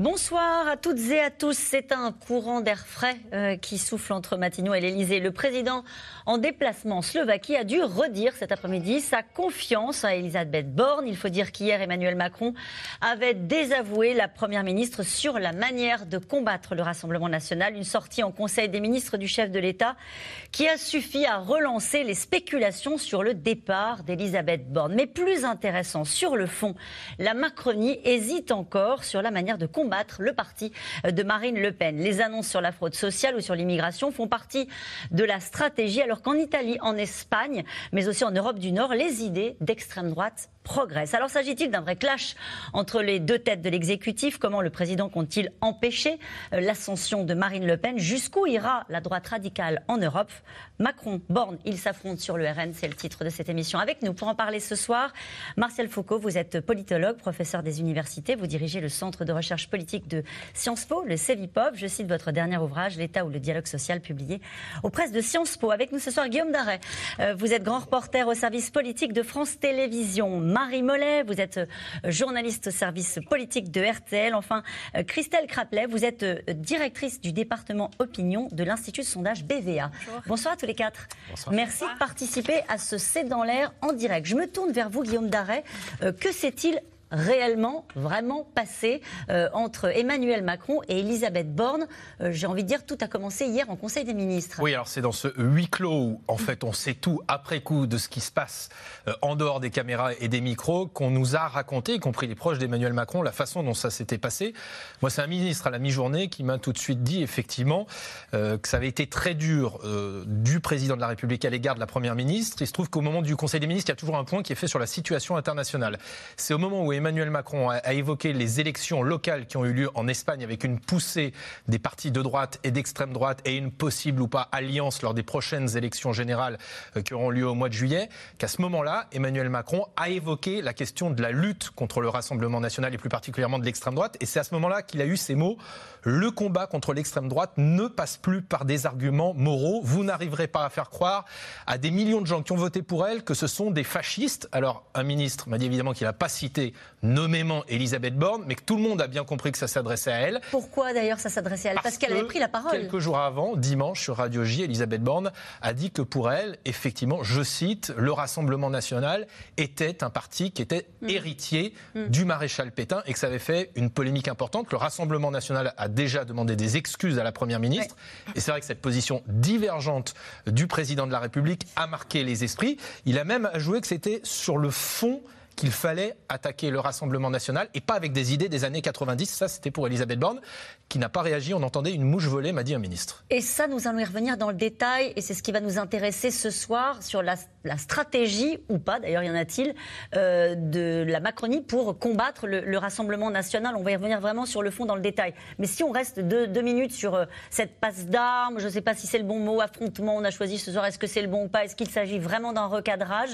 Bonsoir à toutes et à tous. C'est un courant d'air frais euh, qui souffle entre Matignon et l'Elysée. Le président en déplacement en Slovaquie a dû redire cet après-midi sa confiance à Elisabeth Borne. Il faut dire qu'hier, Emmanuel Macron avait désavoué la première ministre sur la manière de combattre le Rassemblement national. Une sortie en Conseil des ministres du chef de l'État qui a suffi à relancer les spéculations sur le départ d'Elisabeth Borne. Mais plus intéressant, sur le fond, la Macronie hésite encore sur la manière de combattre le parti de Marine Le Pen. Les annonces sur la fraude sociale ou sur l'immigration font partie de la stratégie, alors qu'en Italie, en Espagne, mais aussi en Europe du Nord, les idées d'extrême droite progresse. Alors s'agit-il d'un vrai clash entre les deux têtes de l'exécutif? Comment le président compte-t-il empêcher euh, l'ascension de Marine Le Pen? Jusqu'où ira la droite radicale en Europe? Macron, Borne, ils s'affrontent sur le RN, c'est le titre de cette émission. Avec nous pour en parler ce soir, Martial Foucault, vous êtes politologue, professeur des universités, vous dirigez le Centre de recherche politique de Sciences Po, le CEVIPOV. Je cite votre dernier ouvrage, L'État ou le dialogue social, publié aux presses de Sciences Po. Avec nous ce soir, Guillaume Darret, euh, vous êtes grand reporter au service politique de France Télévisions. Marie Mollet, vous êtes euh, journaliste au service politique de RTL. Enfin, euh, Christelle Craplet, vous êtes euh, directrice du département opinion de l'Institut de sondage BVA. Bonsoir. à tous les quatre. Merci de participer à ce C'est dans l'air en direct. Je me tourne vers vous, Guillaume Darret. que s'est-il réellement, vraiment passé euh, entre Emmanuel Macron et Elisabeth Borne. Euh, j'ai envie de dire, tout a commencé hier en Conseil des ministres. Oui, alors c'est dans ce huis clos où, en fait, on sait tout après coup de ce qui se passe euh, en dehors des caméras et des micros qu'on nous a raconté, y compris les proches d'Emmanuel Macron, la façon dont ça s'était passé. Moi, c'est un ministre à la mi-journée qui m'a tout de suite dit, effectivement, que ça avait été très dur du président de la République à l'égard de la première ministre. Il se trouve qu'au moment du Conseil des ministres, il y a toujours un point qui est fait sur la situation internationale. C'est au moment où Emmanuel Macron a, évoqué les élections locales qui ont eu lieu en Espagne avec une poussée des partis de droite et d'extrême droite et une possible ou pas alliance lors des prochaines élections générales euh, qui auront lieu au mois de juillet, qu'à ce moment-là, Emmanuel Macron a évoqué la question de la lutte contre le Rassemblement national et plus particulièrement de l'extrême droite. Et c'est à ce moment-là qu'il a eu ces mots le combat contre l'extrême droite ne passe plus par des arguments moraux. Vous n'arriverez pas à faire croire à des millions de gens qui ont voté pour elle que ce sont des fascistes. Alors, un ministre m'a dit évidemment qu'il n'a pas cité nommément Elisabeth Borne, mais que tout le monde a bien compris que ça s'adressait à elle. Pourquoi d'ailleurs ça s'adressait à elle? Parce, qu'elle avait pris la parole. Quelques jours avant, dimanche, sur Radio J, Elisabeth Borne a dit que pour elle, effectivement, je cite, le Rassemblement national était un parti qui était mm. héritier mm. du maréchal Pétain et que ça avait fait une polémique importante. Le Rassemblement national a déjà demandé des excuses à la Première ministre. Et c'est vrai que cette position divergente du président de la République a marqué les esprits. Il a même avoué que c'était sur le fond qu'il fallait attaquer le Rassemblement national et pas avec des idées des années 90. Ça, c'était pour Elisabeth Borne, qui n'a pas réagi. On entendait une mouche voler, m'a dit un ministre. Et ça, nous allons y revenir dans le détail, et c'est ce qui va nous intéresser ce soir sur la, stratégie, ou pas d'ailleurs, y en a-t-il, euh, de la Macronie pour combattre le, Rassemblement national. On va y revenir vraiment sur le fond dans le détail. Mais si on reste deux, minutes sur euh, cette passe d'armes, je ne sais pas si c'est le bon mot, affrontement, on a choisi ce soir, est-ce que c'est le bon ou pas, est-ce qu'il s'agit vraiment d'un recadrage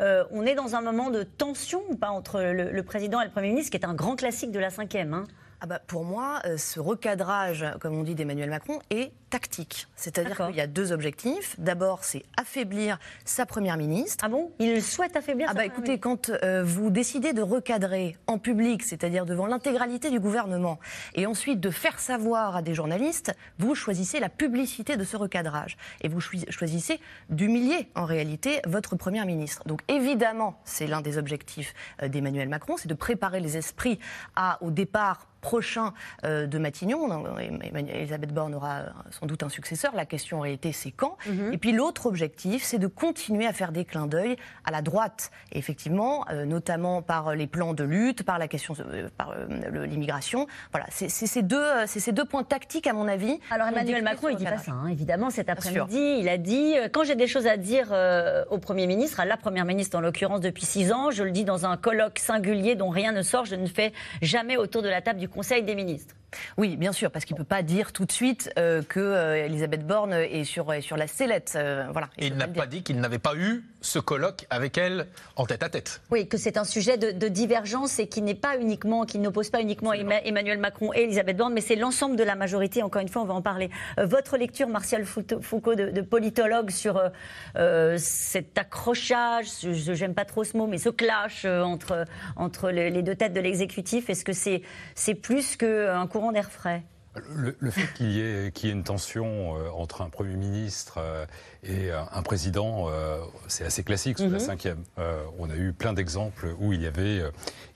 euh, On est dans un moment de tension ou pas entre le, président et le Premier ministre, qui est un grand classique de la cinquième hein? Ah bah pour moi, euh, ce recadrage, comme on dit d'Emmanuel Macron, est tactique. C'est-à-dire qu'il y a deux objectifs. D'abord, c'est affaiblir sa première ministre. Ah bon? Il souhaite affaiblir ah bah Écoutez, quand euh, vous décidez de recadrer en public, c'est-à-dire devant l'intégralité du gouvernement, et ensuite de faire savoir à des journalistes, vous choisissez la publicité de ce recadrage. Et vous choisissez d'humilier, en réalité, votre première ministre. Donc évidemment, c'est l'un des objectifs euh, d'Emmanuel Macron, c'est de préparer les esprits à, au départ prochain euh, de Matignon. Elisabeth Borne aura euh, sans doute un successeur. La question en réalité, c'est quand. Mhm. Et puis l'autre objectif, c'est de continuer à faire des clins d'œil à la droite. Et effectivement, euh, notamment par les plans de lutte, par la question, par l'immigration. Voilà, c'est ces deux, ces deux points tactiques, à mon avis. Alors Emmanuel Macron, il dit pas ça, hein, évidemment, cet après-midi. Il a dit quand j'ai des choses à dire au Premier ministre, à la Première ministre en l'occurrence depuis six ans, je le dis dans un colloque singulier dont rien ne sort, je ne fais jamais autour de la table du Conseil des ministres. Oui, bien sûr, parce qu'il ne peut pas dire tout de suite euh, que euh, Elisabeth Borne est sur, sur la sellette. Euh, voilà, Et il n'a pas dit qu'il n'avait pas eu ce colloque avec elle en tête à tête. Oui, que c'est un sujet de, divergence et qui n'est pas uniquement, qui n'oppose pas uniquement Emmanuel Macron et Elisabeth Borne, mais c'est l'ensemble de la majorité. Encore une fois, on va en parler. votre lecture, Martial Foucault, de, politologue, sur cet accrochage, je n'aime pas trop ce mot, mais ce clash entre, entre les deux têtes de l'exécutif, est-ce que c'est c'est plus qu'un cours d'air frais le, fait qu'il y, ait une tension euh, entre un Premier ministre euh, et un président, euh, c'est assez classique sous la mhm. cinquième. on a eu plein d'exemples où il y avait,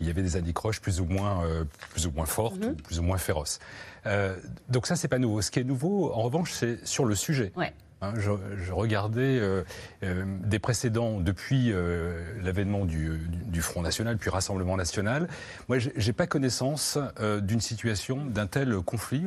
il y avait des anicroches plus ou moins, plus ou moins fortes, mhm. plus ou moins féroces. donc ça, c'est pas nouveau. Ce qui est nouveau, en revanche, c'est sur le sujet. Hein, je, regardais euh, euh, des précédents depuis euh, l'avènement du, Front National, puis Rassemblement National. Moi, j'ai pas connaissance d'une situation, d'un tel conflit,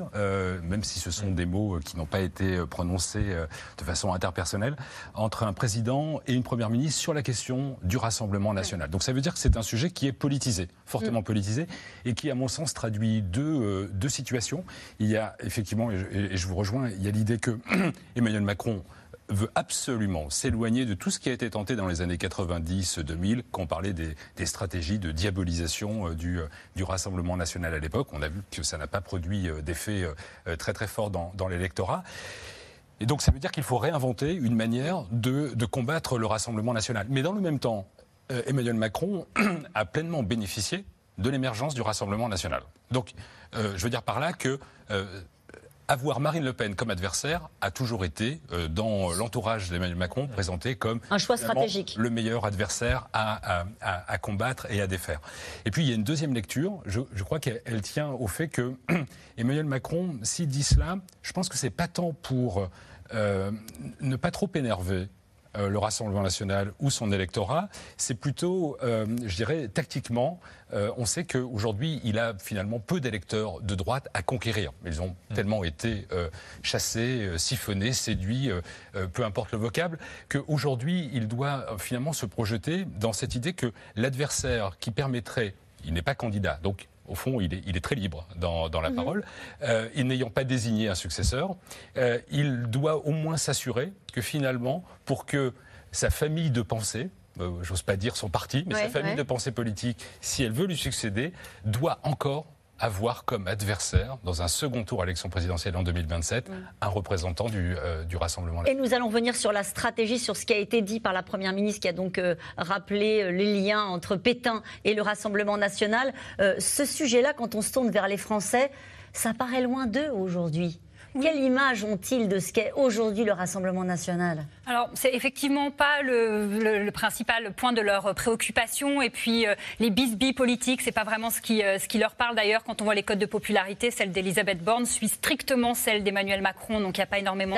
même si ce sont des mots qui n'ont pas été prononcés de façon interpersonnelle, entre un président et une première ministre sur la question du Rassemblement National. Donc ça veut dire que c'est un sujet qui est politisé, fortement mm. politisé, et qui, à mon sens, traduit deux, deux situations. Il y a effectivement, et je vous rejoins, il y a l'idée que Emmanuel Macron veut absolument s'éloigner de tout ce qui a été tenté dans les années 90-2000, quand on parlait des, stratégies de diabolisation euh, du, euh, du, Rassemblement national à l'époque. On a vu que ça n'a pas produit euh, d'effet très très fort dans, l'électorat. Et donc ça veut dire qu'il faut réinventer une manière de, combattre le Rassemblement national. Mais dans le même temps, Emmanuel Macron a pleinement bénéficié de l'émergence du Rassemblement national. Donc je veux dire par là que avoir Marine Le Pen comme adversaire a toujours été, euh, dans l'entourage d'Emmanuel Macron, présenté comme un choix stratégique. le meilleur adversaire à, combattre et à défaire. Et puis il y a une deuxième lecture, je, crois qu'elle tient au fait que Emmanuel Macron, s'il dit cela, je pense que c'est pas tant pour euh, ne pas trop énerver euh, le Rassemblement national ou son électorat, c'est plutôt, euh, je dirais, tactiquement, euh, on sait qu'aujourd'hui, il a finalement peu d'électeurs de droite à conquérir. Ils ont mm. tellement été chassés, siphonnés, séduits, peu importe le vocable, qu'aujourd'hui, il doit finalement se projeter dans cette idée que l'adversaire qui permettrait, il n'est pas candidat, donc au fond, il est, très libre dans, la mhm. parole. Euh, il n'ayant pas désigné un successeur, euh, il doit au moins s'assurer que finalement, pour que sa famille de pensée, euh, j'ose pas dire son parti, mais sa famille de pensée politique, si elle veut lui succéder, doit encore avoir comme adversaire, dans un second tour à l'élection présidentielle en 2027, un représentant du, euh, du Rassemblement. Et nous allons venir sur la stratégie, sur ce qui a été dit par la Première ministre, qui a donc euh, rappelé euh, les liens entre Pétain et le Rassemblement national. ce sujet-là, quand on se tourne vers les Français, ça paraît loin d'eux aujourd'hui. Quelle image ont-ils de ce qu'est aujourd'hui le Rassemblement national? Alors, c'est effectivement pas le, principal point de leur préoccupation. Et puis, euh, les bisbis politiques, c'est pas vraiment ce qui, euh, ce qui leur parle d'ailleurs. Quand on voit les codes de popularité, celle d'Elisabeth Borne suit strictement celle d'Emmanuel Macron. Donc, il n'y a pas énormément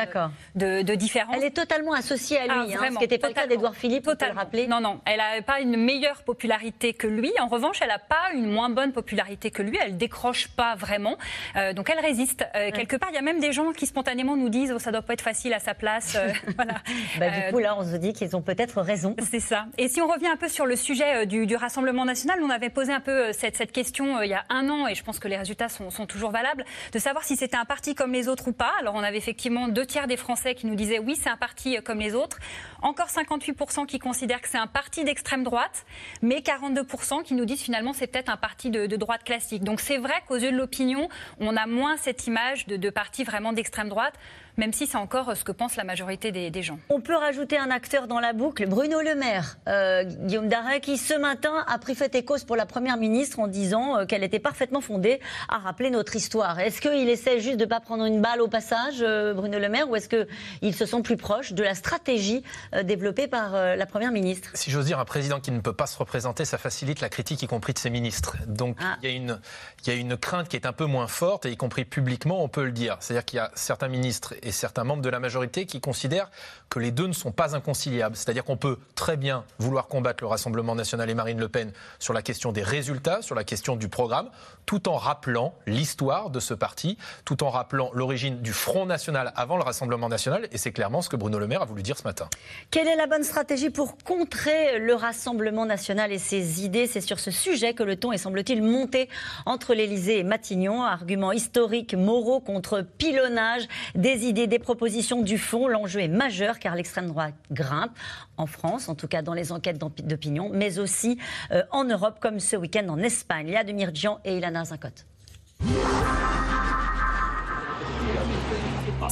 de, de, différence. Elle est totalement associée à lui, ah, hein, ce qui n'était pas le cas d'Edouard Philippe, peut le rappeler. Non, non, elle n'a pas une meilleure popularité que lui. En revanche, elle n'a pas une moins bonne popularité que lui. Elle décroche pas vraiment. Euh, donc, elle résiste. Quelque part, il y a même des gens qui spontanément nous disent oh, ça doit pas être facile à sa place. Euh, voilà. bah, du coup, là, on se dit qu'ils ont peut-être raison. C'est ça. Et si on revient un peu sur le sujet euh, du, Rassemblement national, on avait posé un peu euh, cette, cette question il y a un an, et je pense que les résultats sont, sont toujours valables, de savoir si c'était un parti comme les autres ou pas. Alors, on avait effectivement deux tiers des Français qui nous disaient oui, c'est un parti comme les autres. Encore 58% qui considèrent que c'est un parti d'extrême droite, mais 42% qui nous disent finalement c'est peut-être un parti de, droite classique. Donc c'est vrai qu'aux yeux de l'opinion, on a moins cette image de, de parti vraiment d'extrême droite même si c'est encore ce que pense la majorité des, gens. On peut rajouter un acteur dans la boucle, Bruno Le Maire, euh, Guillaume Darret, qui ce matin a pris fait et cause pour la Première ministre en disant euh, qu'elle était parfaitement fondée à rappeler notre histoire. Est-ce qu'il essaie juste de ne pas prendre une balle au passage, euh, Bruno Le Maire, ou est-ce qu'ils se sont plus proches de la stratégie développée par la Première ministre? Si j'ose dire, un président qui ne peut pas se représenter, ça facilite la critique, y compris de ses ministres. Donc ah. il, y a une, il y a une crainte qui est un peu moins forte, et y compris publiquement, on peut le dire. C'est-à-dire qu'il y a certains ministres et certains membres de la majorité qui considèrent que les deux ne sont pas inconciliables. C'est-à-dire qu'on peut très bien vouloir combattre le Rassemblement national et Marine Le Pen sur la question des résultats, sur la question du programme, tout en rappelant l'histoire de ce parti, tout en rappelant l'origine du Front national avant le Rassemblement national. Et c'est clairement ce que Bruno Le Maire a voulu dire ce matin. Quelle est la bonne stratégie pour contrer le Rassemblement national et ses idées? C'est sur ce sujet que le ton est, semble-t-il, monté entre l'Élysée et Matignon. Arguments historiques, moraux contre pilonnage des idées, des propositions du fond. L'enjeu est majeur car l'extrême droite grimpe en France, en tout cas dans les enquêtes d'opinion, mais aussi euh, en Europe, comme ce week-end en Espagne. Il y a de Mirjian et Ilana Zincote.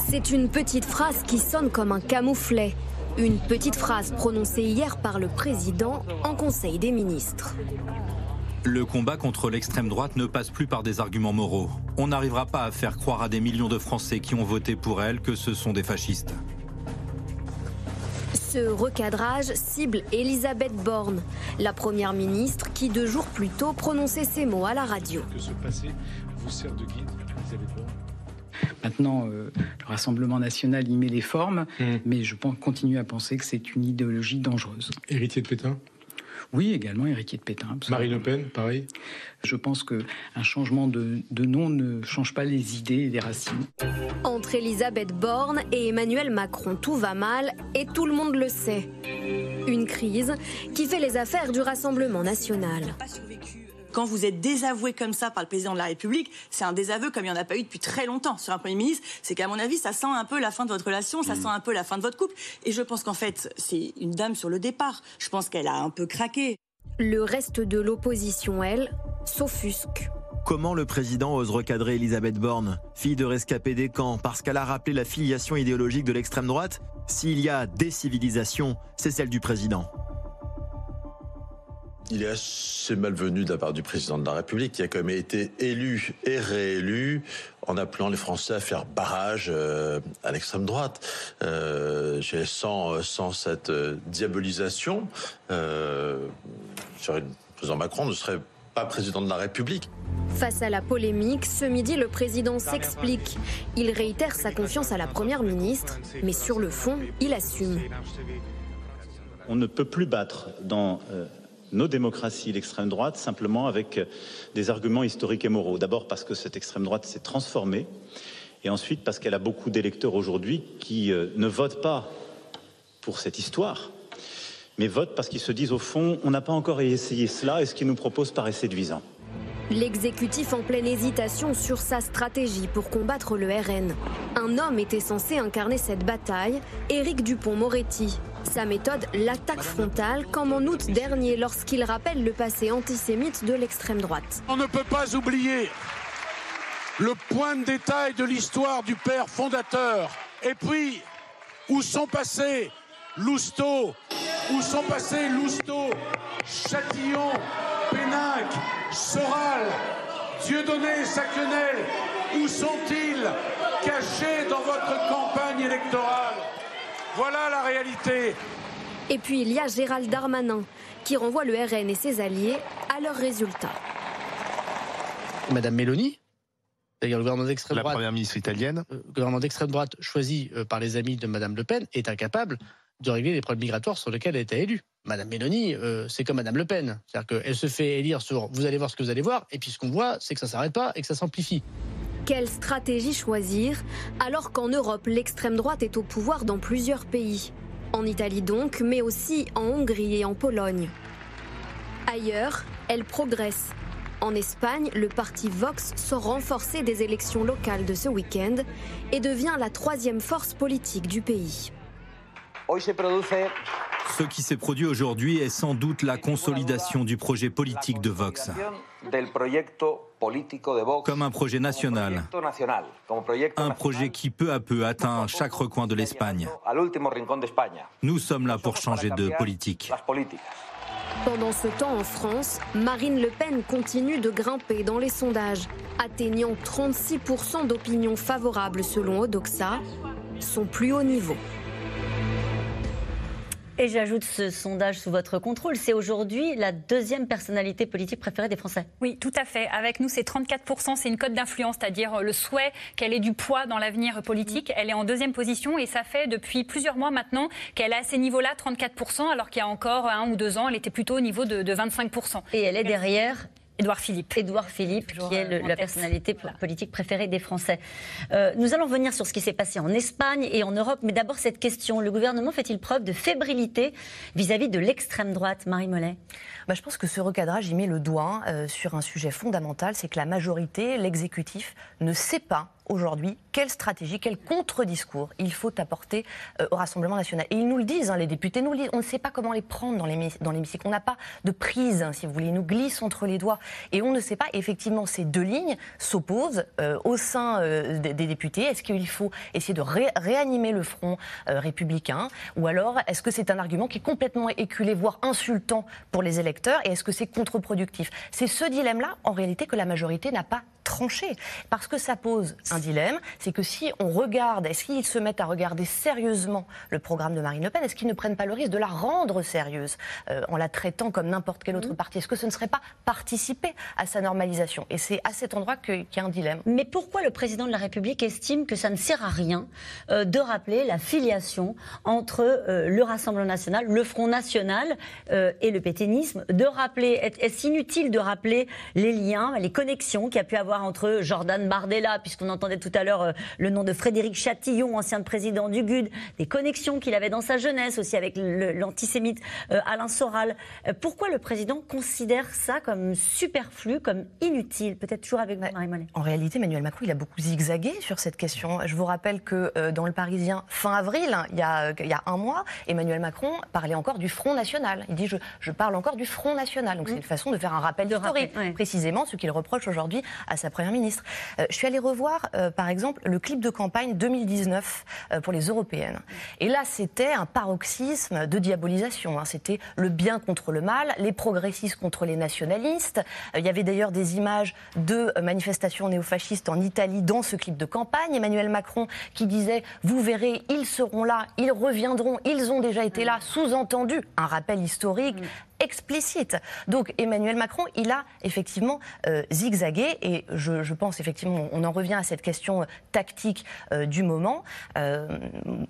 C'est une petite phrase qui sonne comme un camouflet. Une petite phrase prononcée hier par le président en Conseil des ministres. Le combat contre l'extrême droite ne passe plus par des arguments moraux. On n'arrivera pas à faire croire à des millions de Français qui ont voté pour elle que ce sont des fascistes. Ce recadrage cible Elisabeth Borne, la première ministre qui deux jours plus tôt prononçait ces mots à la radio. Que ce passé vous sert de guide, Maintenant, euh, le Rassemblement national y met les formes, mmh. mais je continue à penser que c'est une idéologie dangereuse. Héritier de Pétain? Oui, également héritier de Pétain. Marie Le Pen, pareil Je pense qu'un changement de, de, nom ne change pas les idées et les racines. Entre Elisabeth Borne et Emmanuel Macron, tout va mal et tout le monde le sait. Une crise qui fait les affaires du Rassemblement national quand vous êtes désavoué comme ça par le président de la République, c'est un désaveu comme il n'y en a pas eu depuis très longtemps sur un Premier ministre. C'est qu'à mon avis, ça sent un peu la fin de votre relation, ça mm. sent un peu la fin de votre couple. Et je pense qu'en fait, c'est une dame sur le départ. Je pense qu'elle a un peu craqué. Le reste de l'opposition, elle, s'offusque. Comment le président ose recadrer Elisabeth Borne, fille de rescapé des camps, parce qu'elle a rappelé la filiation idéologique de l'extrême droite? S'il y a décivilisation, c'est celle du président. Il est assez malvenu de la part du président de la République, qui a quand même été élu et réélu en appelant les Français à faire barrage euh, à l'extrême droite. Euh, sans, sans cette euh, diabolisation, euh, le président Macron ne serait pas président de la République. Face à la polémique, ce midi, le président s'explique. Il réitère sa confiance à la Première ministre, mais sur le fond, il assume. On ne peut plus battre dans nos démocraties, l'extrême droite, simplement avec des arguments historiques et moraux. D'abord parce que cette extrême droite s'est transformée, et ensuite parce qu'elle a beaucoup d'électeurs aujourd'hui qui euh, ne votent pas pour cette histoire, mais votent parce qu'ils se disent au fond, on n'a pas encore essayé cela, et ce qu'ils nous proposent paraît séduisant. L'exécutif en pleine hésitation sur sa stratégie pour combattre le RN. Un homme était censé incarner cette bataille, Éric Dupont-Moretti. Sa méthode, l'attaque frontale, comme en août dernier lorsqu'il rappelle le passé antisémite de l'extrême droite. On ne peut pas oublier le point de détail de l'histoire du père fondateur. Et puis, où sont passés Lousteau, où sont passés Lousteau, Châtillon, Péninck, Soral, Dieudonné, Sacquenel, où sont-ils cachés dans votre campagne électorale? Voilà la réalité. Et puis il y a Gérald Darmanin, qui renvoie le RN et ses alliés à leurs résultats. Madame Mélanie D'ailleurs, le gouvernement d'extrême droite. La première ministre italienne. Euh, le gouvernement d'extrême droite choisi euh, par les amis de Madame Le Pen est incapable de régler les problèmes migratoires sur lesquels elle été élue. Madame Mélanie, euh, c'est comme Madame Le Pen. C'est-à-dire qu'elle se fait élire sur vous allez voir ce que vous allez voir, et puis ce qu'on voit, c'est que ça ne s'arrête pas et que ça s'amplifie. Quelle stratégie choisir alors qu'en Europe, l'extrême droite est au pouvoir dans plusieurs pays En Italie donc, mais aussi en Hongrie et en Pologne. Ailleurs, elle progresse. En Espagne, le parti Vox sort renforcé des élections locales de ce week-end et devient la troisième force politique du pays. Ce qui s'est produit aujourd'hui est sans doute la consolidation du projet politique de Vox. Comme un projet national, un projet qui peu à peu atteint chaque recoin de l'Espagne. Nous sommes là pour changer de politique. Pendant ce temps, en France, Marine Le Pen continue de grimper dans les sondages, atteignant 36% d'opinion favorable selon Odoxa, son plus haut niveau. Et j'ajoute ce sondage sous votre contrôle. C'est aujourd'hui la deuxième personnalité politique préférée des Français. Oui, tout à fait. Avec nous, c'est 34%. C'est une cote d'influence, c'est-à-dire le souhait qu'elle ait du poids dans l'avenir politique. Elle est en deuxième position et ça fait depuis plusieurs mois maintenant qu'elle est à ces niveaux-là, 34%, alors qu'il y a encore un ou deux ans, elle était plutôt au niveau de, de 25%. Et elle est derrière Édouard Philippe. Édouard Philippe, qui est la personnalité politique préférée des Français. Euh, nous allons revenir sur ce qui s'est passé en Espagne et en Europe, mais d'abord cette question. Le gouvernement fait-il preuve de fébrilité vis-à-vis de l'extrême droite, Marie Mollet? Bah, Je pense que ce recadrage y met le doigt euh, sur un sujet fondamental, c'est que la majorité, l'exécutif, ne sait pas aujourd'hui quelle stratégie, quel contre-discours il faut apporter euh, au Rassemblement national? Et ils nous le disent, hein, les députés nous le disent, on ne sait pas comment les prendre dans l'hémicycle, on n'a pas de prise, hein, si vous voulez, ils nous glissent entre les doigts. Et on ne sait pas, effectivement, ces deux lignes s'opposent euh, au sein euh, des, députés. Est-ce qu'il faut essayer de réanimer le front républicain? Ou alors, est-ce que c'est un argument qui est complètement éculé, voire insultant pour les électeurs? Et est-ce que c'est contre-productif? C'est ce dilemme-là, en réalité, que la majorité n'a pas tranché. Parce que ça pose un dilemme, c'est que si on regarde, est-ce qu'ils se mettent à regarder sérieusement le programme de Marine Le Pen Est-ce qu'ils ne prennent pas le risque de la rendre sérieuse euh, en la traitant comme n'importe quel autre mmh. parti? Est-ce que ce ne serait pas participer à sa normalisation? Et c'est à cet endroit qu'il y a un dilemme. Mais pourquoi le président de la République estime que ça ne sert à rien euh, de rappeler la filiation entre euh, le Rassemblement national, le Front national et le pétainisme? De rappeler, est-ce inutile de rappeler les liens, les connexions qu'il y a pu avoir entre Jordan Bardella, puisqu'on entendait tout à l'heure euh, le nom de Frédéric Chatillon, ancien président du GUD, des connexions qu'il avait dans sa jeunesse aussi avec l'antisémite euh, Alain Soral. Euh, pourquoi le président considère ça comme superflu, comme inutile? Peut-être toujours avec vous, Marie En réalité, Emmanuel Macron, il a beaucoup zigzagué sur cette question. Je vous rappelle que dans le Parisien, fin avril, hein, il y, a, il y a un mois, Emmanuel Macron parlait encore du Front National. Il dit je, je parle encore du Front National. Donc c'est mmh. une façon de faire un rappel de historique. Précisément ce qu'il reproche aujourd'hui à sa Première ministre. Euh, je suis allée revoir, euh, par exemple, le clip de campagne 2019 euh, pour les européennes. Et là, c'était un paroxysme de diabolisation. Hein. C'était le bien contre le mal, les progressistes contre les nationalistes. il y avait d'ailleurs des images de manifestations néofascistes en Italie dans ce clip de campagne. Emmanuel Macron qui disait Vous verrez, ils seront là, ils reviendront, ils ont déjà été là, sous-entendu, un rappel historique explicite. Donc Emmanuel Macron, il a effectivement euh, zigzagué et je, pense effectivement, on en revient à cette question euh, tactique euh, du moment.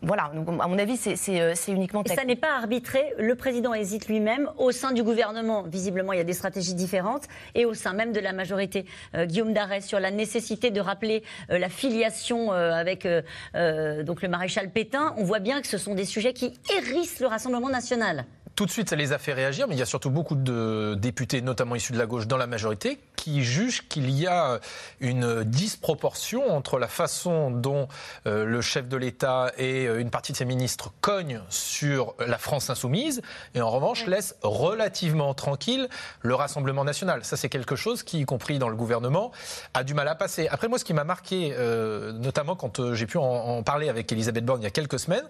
voilà, donc, à mon avis, c'est uniquement tactique. Et ça n'est pas arbitré, le président hésite lui-même. Au sein du gouvernement, visiblement, il y a des stratégies différentes et au sein même de la majorité. Guillaume Darès, sur la nécessité de rappeler la filiation avec donc le maréchal Pétain, on voit bien que ce sont des sujets qui hérissent le Rassemblement national tout de suite, ça les a fait réagir, mais il y a surtout beaucoup de députés, notamment issus de la gauche, dans la majorité, qui jugent qu'il y a une disproportion entre la façon dont euh, le chef de l'État et euh, une partie de ses ministres cognent sur la France insoumise, et en revanche laissent relativement tranquille le Rassemblement national. Ça, c'est quelque chose qui, y compris dans le gouvernement, a du mal à passer. Après, moi, ce qui m'a marqué, euh, notamment quand j'ai pu en, parler avec Elisabeth Borne il y a quelques semaines,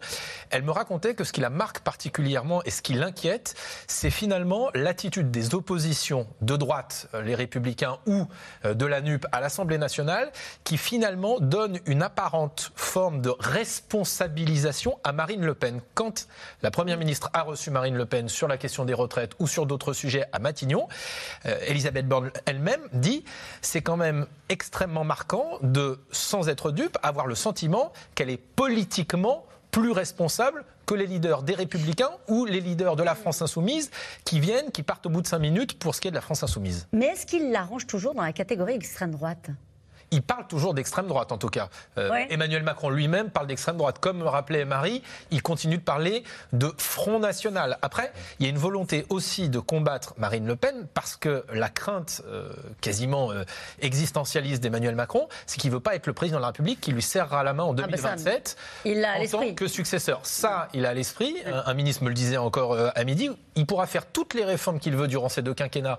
elle me racontait que ce qui la marque particulièrement et ce qui l'inquiète, c'est finalement l'attitude des oppositions de droite, euh, les républicains ou euh, de la NUP à l'Assemblée nationale, qui finalement donne une apparente forme de responsabilisation à Marine Le Pen. Quand la Première ministre a reçu Marine Le Pen sur la question des retraites ou sur d'autres sujets à Matignon, euh, Elisabeth Borne elle-même dit c'est quand même extrêmement marquant de, sans être dupe, avoir le sentiment qu'elle est politiquement plus responsable que les leaders des Républicains ou les leaders de la France Insoumise qui viennent, qui partent au bout de cinq minutes pour ce qui est de la France Insoumise. Mais est-ce qu'il l'arrange toujours dans la catégorie extrême droite? Il parle toujours d'extrême droite, en tout cas. Euh, Emmanuel Macron lui-même parle d'extrême droite. Comme rappelait Marie, il continue de parler de Front National. Après, il y a une volonté aussi de combattre Marine Le Pen parce que la crainte euh, quasiment euh, existentialiste d'Emmanuel Macron, c'est qu'il ne veut pas être le président de la République qui lui serrera la main en 2027 ah bah il a en tant que successeur. Ça, il a à l'esprit. Un, ministre me le disait encore à midi. Il pourra faire toutes les réformes qu'il veut durant ces deux quinquennats,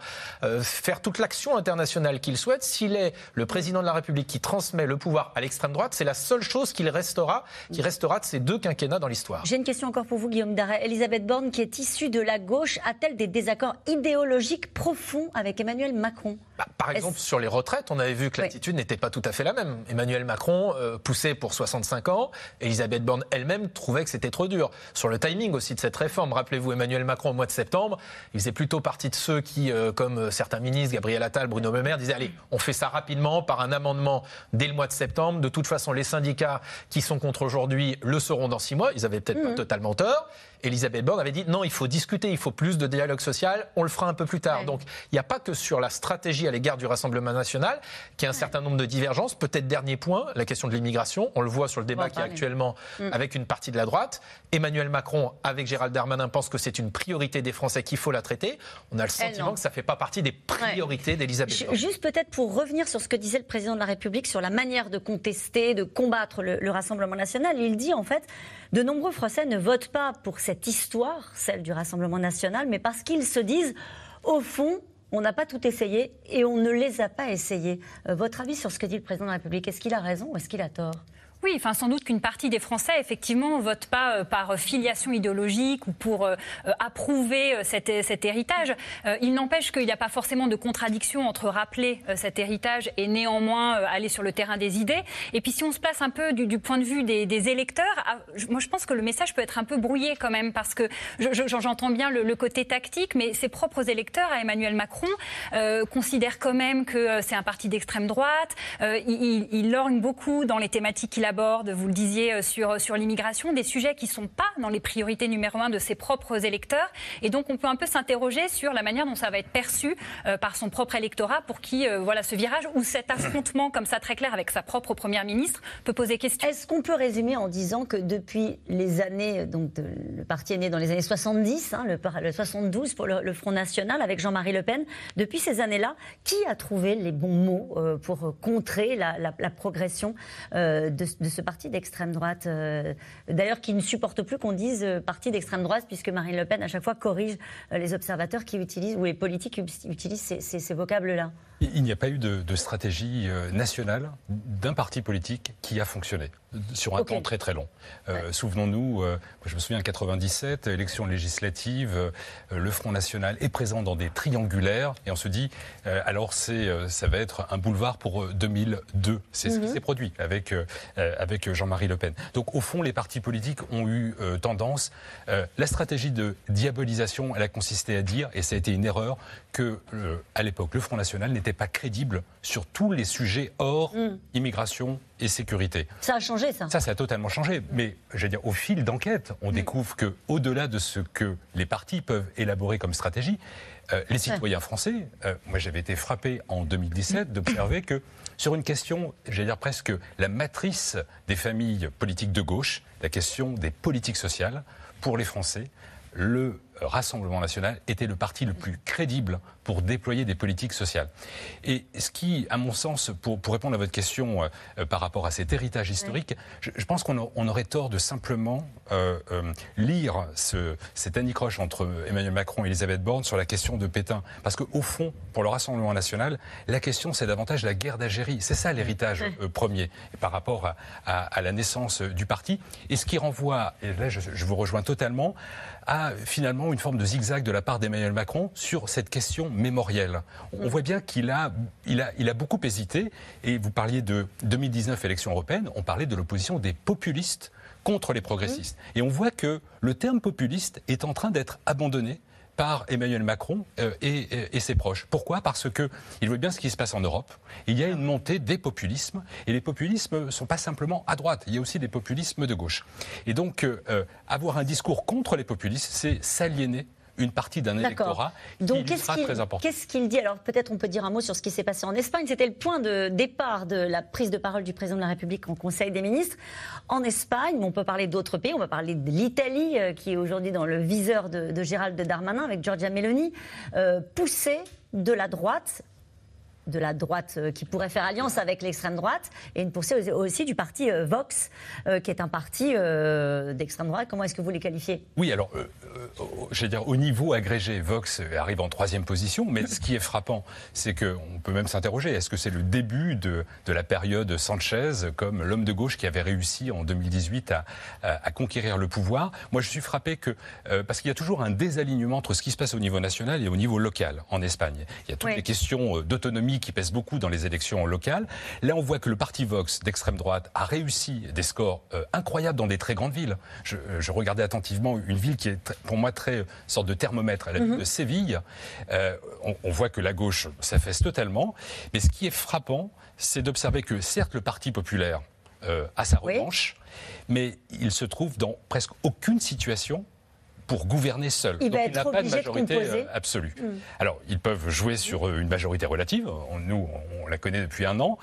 faire toute l'action internationale qu'il souhaite. S'il est le président de la République qui transmet le pouvoir à l'extrême droite, c'est la seule chose qu'il restera, qui restera de ces deux quinquennats dans l'histoire. J'ai une question encore pour vous, Guillaume Darret. Elisabeth Borne, qui est issue de la gauche, a-t-elle des désaccords idéologiques profonds avec Emmanuel Macron? Bah, Par exemple, sur les retraites, on avait vu que l'attitude n'était pas tout à fait la même. Emmanuel Macron euh, poussait pour 65 ans, Elisabeth Borne elle-même trouvait que c'était trop dur. Sur le timing aussi de cette réforme, rappelez-vous Emmanuel Macron au mois de septembre, il faisait plutôt partie de ceux qui, euh, comme euh, certains ministres, Gabriel Attal, Bruno Le Maire, disaient allez, on fait ça rapidement par un amendement dès le mois de septembre. De toute façon, les syndicats qui sont contre aujourd'hui le seront dans six mois. Ils avaient peut-être pas mmh. totalement tort. Elisabeth Borne avait dit non, il faut discuter, il faut plus de dialogue social, on le fera un peu plus tard. Donc il n'y a pas que sur la stratégie à l'égard du Rassemblement national qu'il y a un certain nombre de divergences. Peut-être dernier point, la question de l'immigration. On le voit sur le débat qui est actuellement mm. avec une partie de la droite. Emmanuel Macron, avec Gérald Darmanin, pense que c'est une priorité des Français qu'il faut la traiter. On a le sentiment que ça ne fait pas partie des priorités d'Elisabeth Borne. Juste peut-être pour revenir sur ce que disait le président de la République sur la manière de contester, de combattre le Rassemblement national, il dit en fait de nombreux Français ne votent pas pour cette histoire, celle du Rassemblement national, mais parce qu'ils se disent, au fond, on n'a pas tout essayé et on ne les a pas essayés. Euh, votre avis sur ce que dit le président de la République, est-ce qu'il a raison ou est-ce qu'il a tort? Oui, enfin sans doute qu'une partie des Français, effectivement, votent pas euh, par filiation idéologique ou pour euh, euh, approuver cet, héritage. il n'empêche qu'il n'y a pas forcément de contradiction entre rappeler cet héritage et néanmoins aller sur le terrain des idées. Et puis si on se place un peu du, point de vue des, électeurs, ah, moi je pense que le message peut être un peu brouillé quand même parce que j'entends bien le, côté tactique, mais ses propres électeurs à Emmanuel Macron considèrent quand même que c'est un parti d'extrême droite. il, il, lorgne beaucoup dans les thématiques qu'il a aborde, vous le disiez, euh, sur, sur l'immigration, des sujets qui ne sont pas dans les priorités numéro un de ses propres électeurs. Et donc, on peut un peu s'interroger sur la manière dont ça va être perçu euh, par son propre électorat pour qui, euh, voilà, ce virage ou cet affrontement comme ça très clair avec sa propre première ministre peut poser question. Est-ce qu'on peut résumer en disant que depuis les années, donc le parti est né dans les années 70, hein, le, le, 72 pour le, Front National avec Jean-Marie Le Pen, depuis ces années-là, qui a trouvé les bons mots pour contrer la, la, progression de, de ce parti d'extrême droite, euh, d'ailleurs qui ne supporte plus qu'on dise euh, parti d'extrême droite, puisque Marine Le Pen à chaque fois corrige euh, les observateurs qui utilisent, ou les politiques utilisent ces vocables-là. Il n'y a pas eu de, stratégie euh, nationale d'un parti politique qui a fonctionné sur un temps très très long. Euh, souvenons-nous, euh, je me souviens en 97, élection législative, le Front National est présent dans des triangulaires et on se dit alors c'est ça va être un boulevard pour 2002. C'est ce qui mhm. s'est produit avec avec Jean-Marie Le Pen. Donc au fond, les partis politiques ont eu tendance. la stratégie de diabolisation, elle a consisté à dire, et ça a été une erreur, que à l'époque le Front National n'était pas crédible sur tous les sujets hors mm. immigration et sécurité. Ça a changé, ça. Ça, ça a totalement changé. Mais j'allais dire, au fil d'enquête, on mm. découvre que, au-delà de ce que les partis peuvent élaborer comme stratégie, euh, les citoyens français, euh, moi j'avais été frappé en 2017 d'observer que sur une question, j'allais dire presque la matrice des familles politiques de gauche, la question des politiques sociales, pour les Français, le Rassemblement national était le parti le plus crédible pour déployer des politiques sociales. Et ce qui, à mon sens, pour, pour répondre à votre question euh, par rapport à cet héritage historique, je, pense qu'on aurait tort de simplement euh, euh, lire ce, cet anicroche entre Emmanuel Macron et Elisabeth Borne sur la question de Pétain. Parce qu'au fond, pour le Rassemblement national, la question, c'est davantage la guerre d'Algérie. C'est ça l'héritage premier par rapport à, à, la naissance du parti. Et ce qui renvoie, et là je, je vous rejoins totalement, à finalement une forme de zigzag de la part d'Emmanuel Macron sur cette question mémorielle. On voit bien qu'il a, il a, il a beaucoup hésité. Et vous parliez de 2019 élection européenne, on parlait de l'opposition des populistes contre les progressistes. Et on voit que le terme populiste est en train d'être abandonné par Emmanuel Macron euh, et, ses proches. Pourquoi? Parce qu'il voit bien ce qui se passe en Europe. Il y a une montée des populismes, et les populismes ne sont pas simplement à droite, il y a aussi des populismes de gauche. Et donc, euh, euh, avoir un discours contre les populistes, c'est s'aliéner une partie d'un électorat Donc, qui sera très important. Qu'est-ce qu'il dit Alors peut-être on peut dire un mot sur ce qui s'est passé en Espagne. C'était le point de départ de la prise de parole du président de la République en Conseil des ministres. En Espagne, on peut parler d'autres pays, on va parler de l'Italie, euh, qui est aujourd'hui dans le viseur de, de, Gérald Darmanin avec Giorgia Meloni, euh, poussée de la droite de la droite euh, qui pourrait faire alliance avec l'extrême droite et une poussée aussi du parti euh, Vox, euh, qui est un parti d'extrême droite. Comment est-ce que vous les qualifiez? Oui, alors j'allais dire, au niveau agrégé, Vox arrive en troisième position, mais ce qui est frappant, c'est qu'on peut même s'interroger, est-ce que c'est le début de, de, la période Sanchez comme l'homme de gauche qui avait réussi en 2018 à, à, conquérir le pouvoir? Moi, je suis frappé que, euh, parce qu'il y a toujours un désalignement entre ce qui se passe au niveau national et au niveau local en Espagne. Il y a toutes les questions euh, qui pèsent beaucoup dans les élections locales. Là, on voit que le parti Vox d'extrême droite a réussi des scores euh, incroyables dans des très grandes villes. Je, je regardais attentivement une ville qui est pour moi très sorte de thermomètre. la ville mhm. de Séville. on, on voit que la gauche s'affaisse totalement. Mais ce qui est frappant, c'est d'observer que certes le Parti populaire euh, a sa revanche, mais il se trouve dans presque aucune situation pour gouverner seul. Il Donc il n'a pas de majorité euh, absolue. Hmm. Alors, ils peuvent jouer sur euh, une majorité relative. Nous, on la connaît depuis un an.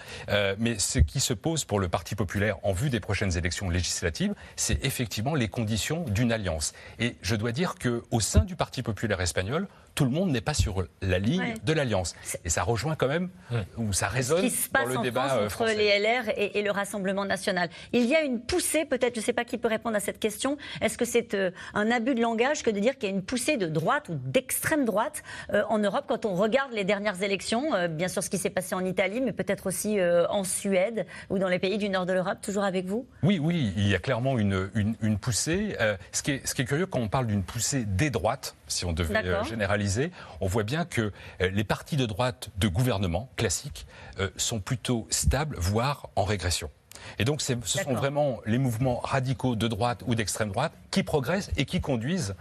mais ce qui se pose pour le Parti populaire en vue des prochaines élections législatives, c'est effectivement les conditions d'une alliance. Et je dois dire qu'au sein du Parti populaire espagnol, tout le monde n'est pas sur la ligne de l'alliance. Et ça rejoint quand même, ou ça résonne Ce qui se passe dans le en débat France euh, entre français. les LR et, et, le Rassemblement national. Il y a une poussée, peut-être, je ne sais pas qui peut répondre à cette question. Est-ce que c'est euh, un abus de langage que de dire qu'il y a une poussée de droite ou d'extrême droite euh, en Europe quand on regarde les dernières élections euh, Bien sûr, ce qui s'est passé en Italie, mais peut-être aussi euh, en Suède ou dans les pays du nord de l'Europe. Toujours avec vous? Oui, oui, il y a clairement une, une, une poussée. Euh, ce, qui est, ce qui est curieux quand on parle d'une poussée des droites, si on devait euh, généraliser, on voit bien que euh, les partis de droite de gouvernement classiques euh, sont plutôt stables, voire en régression. Et donc, ce sont vraiment les mouvements radicaux de droite ou d'extrême droite qui progressent et qui conduisent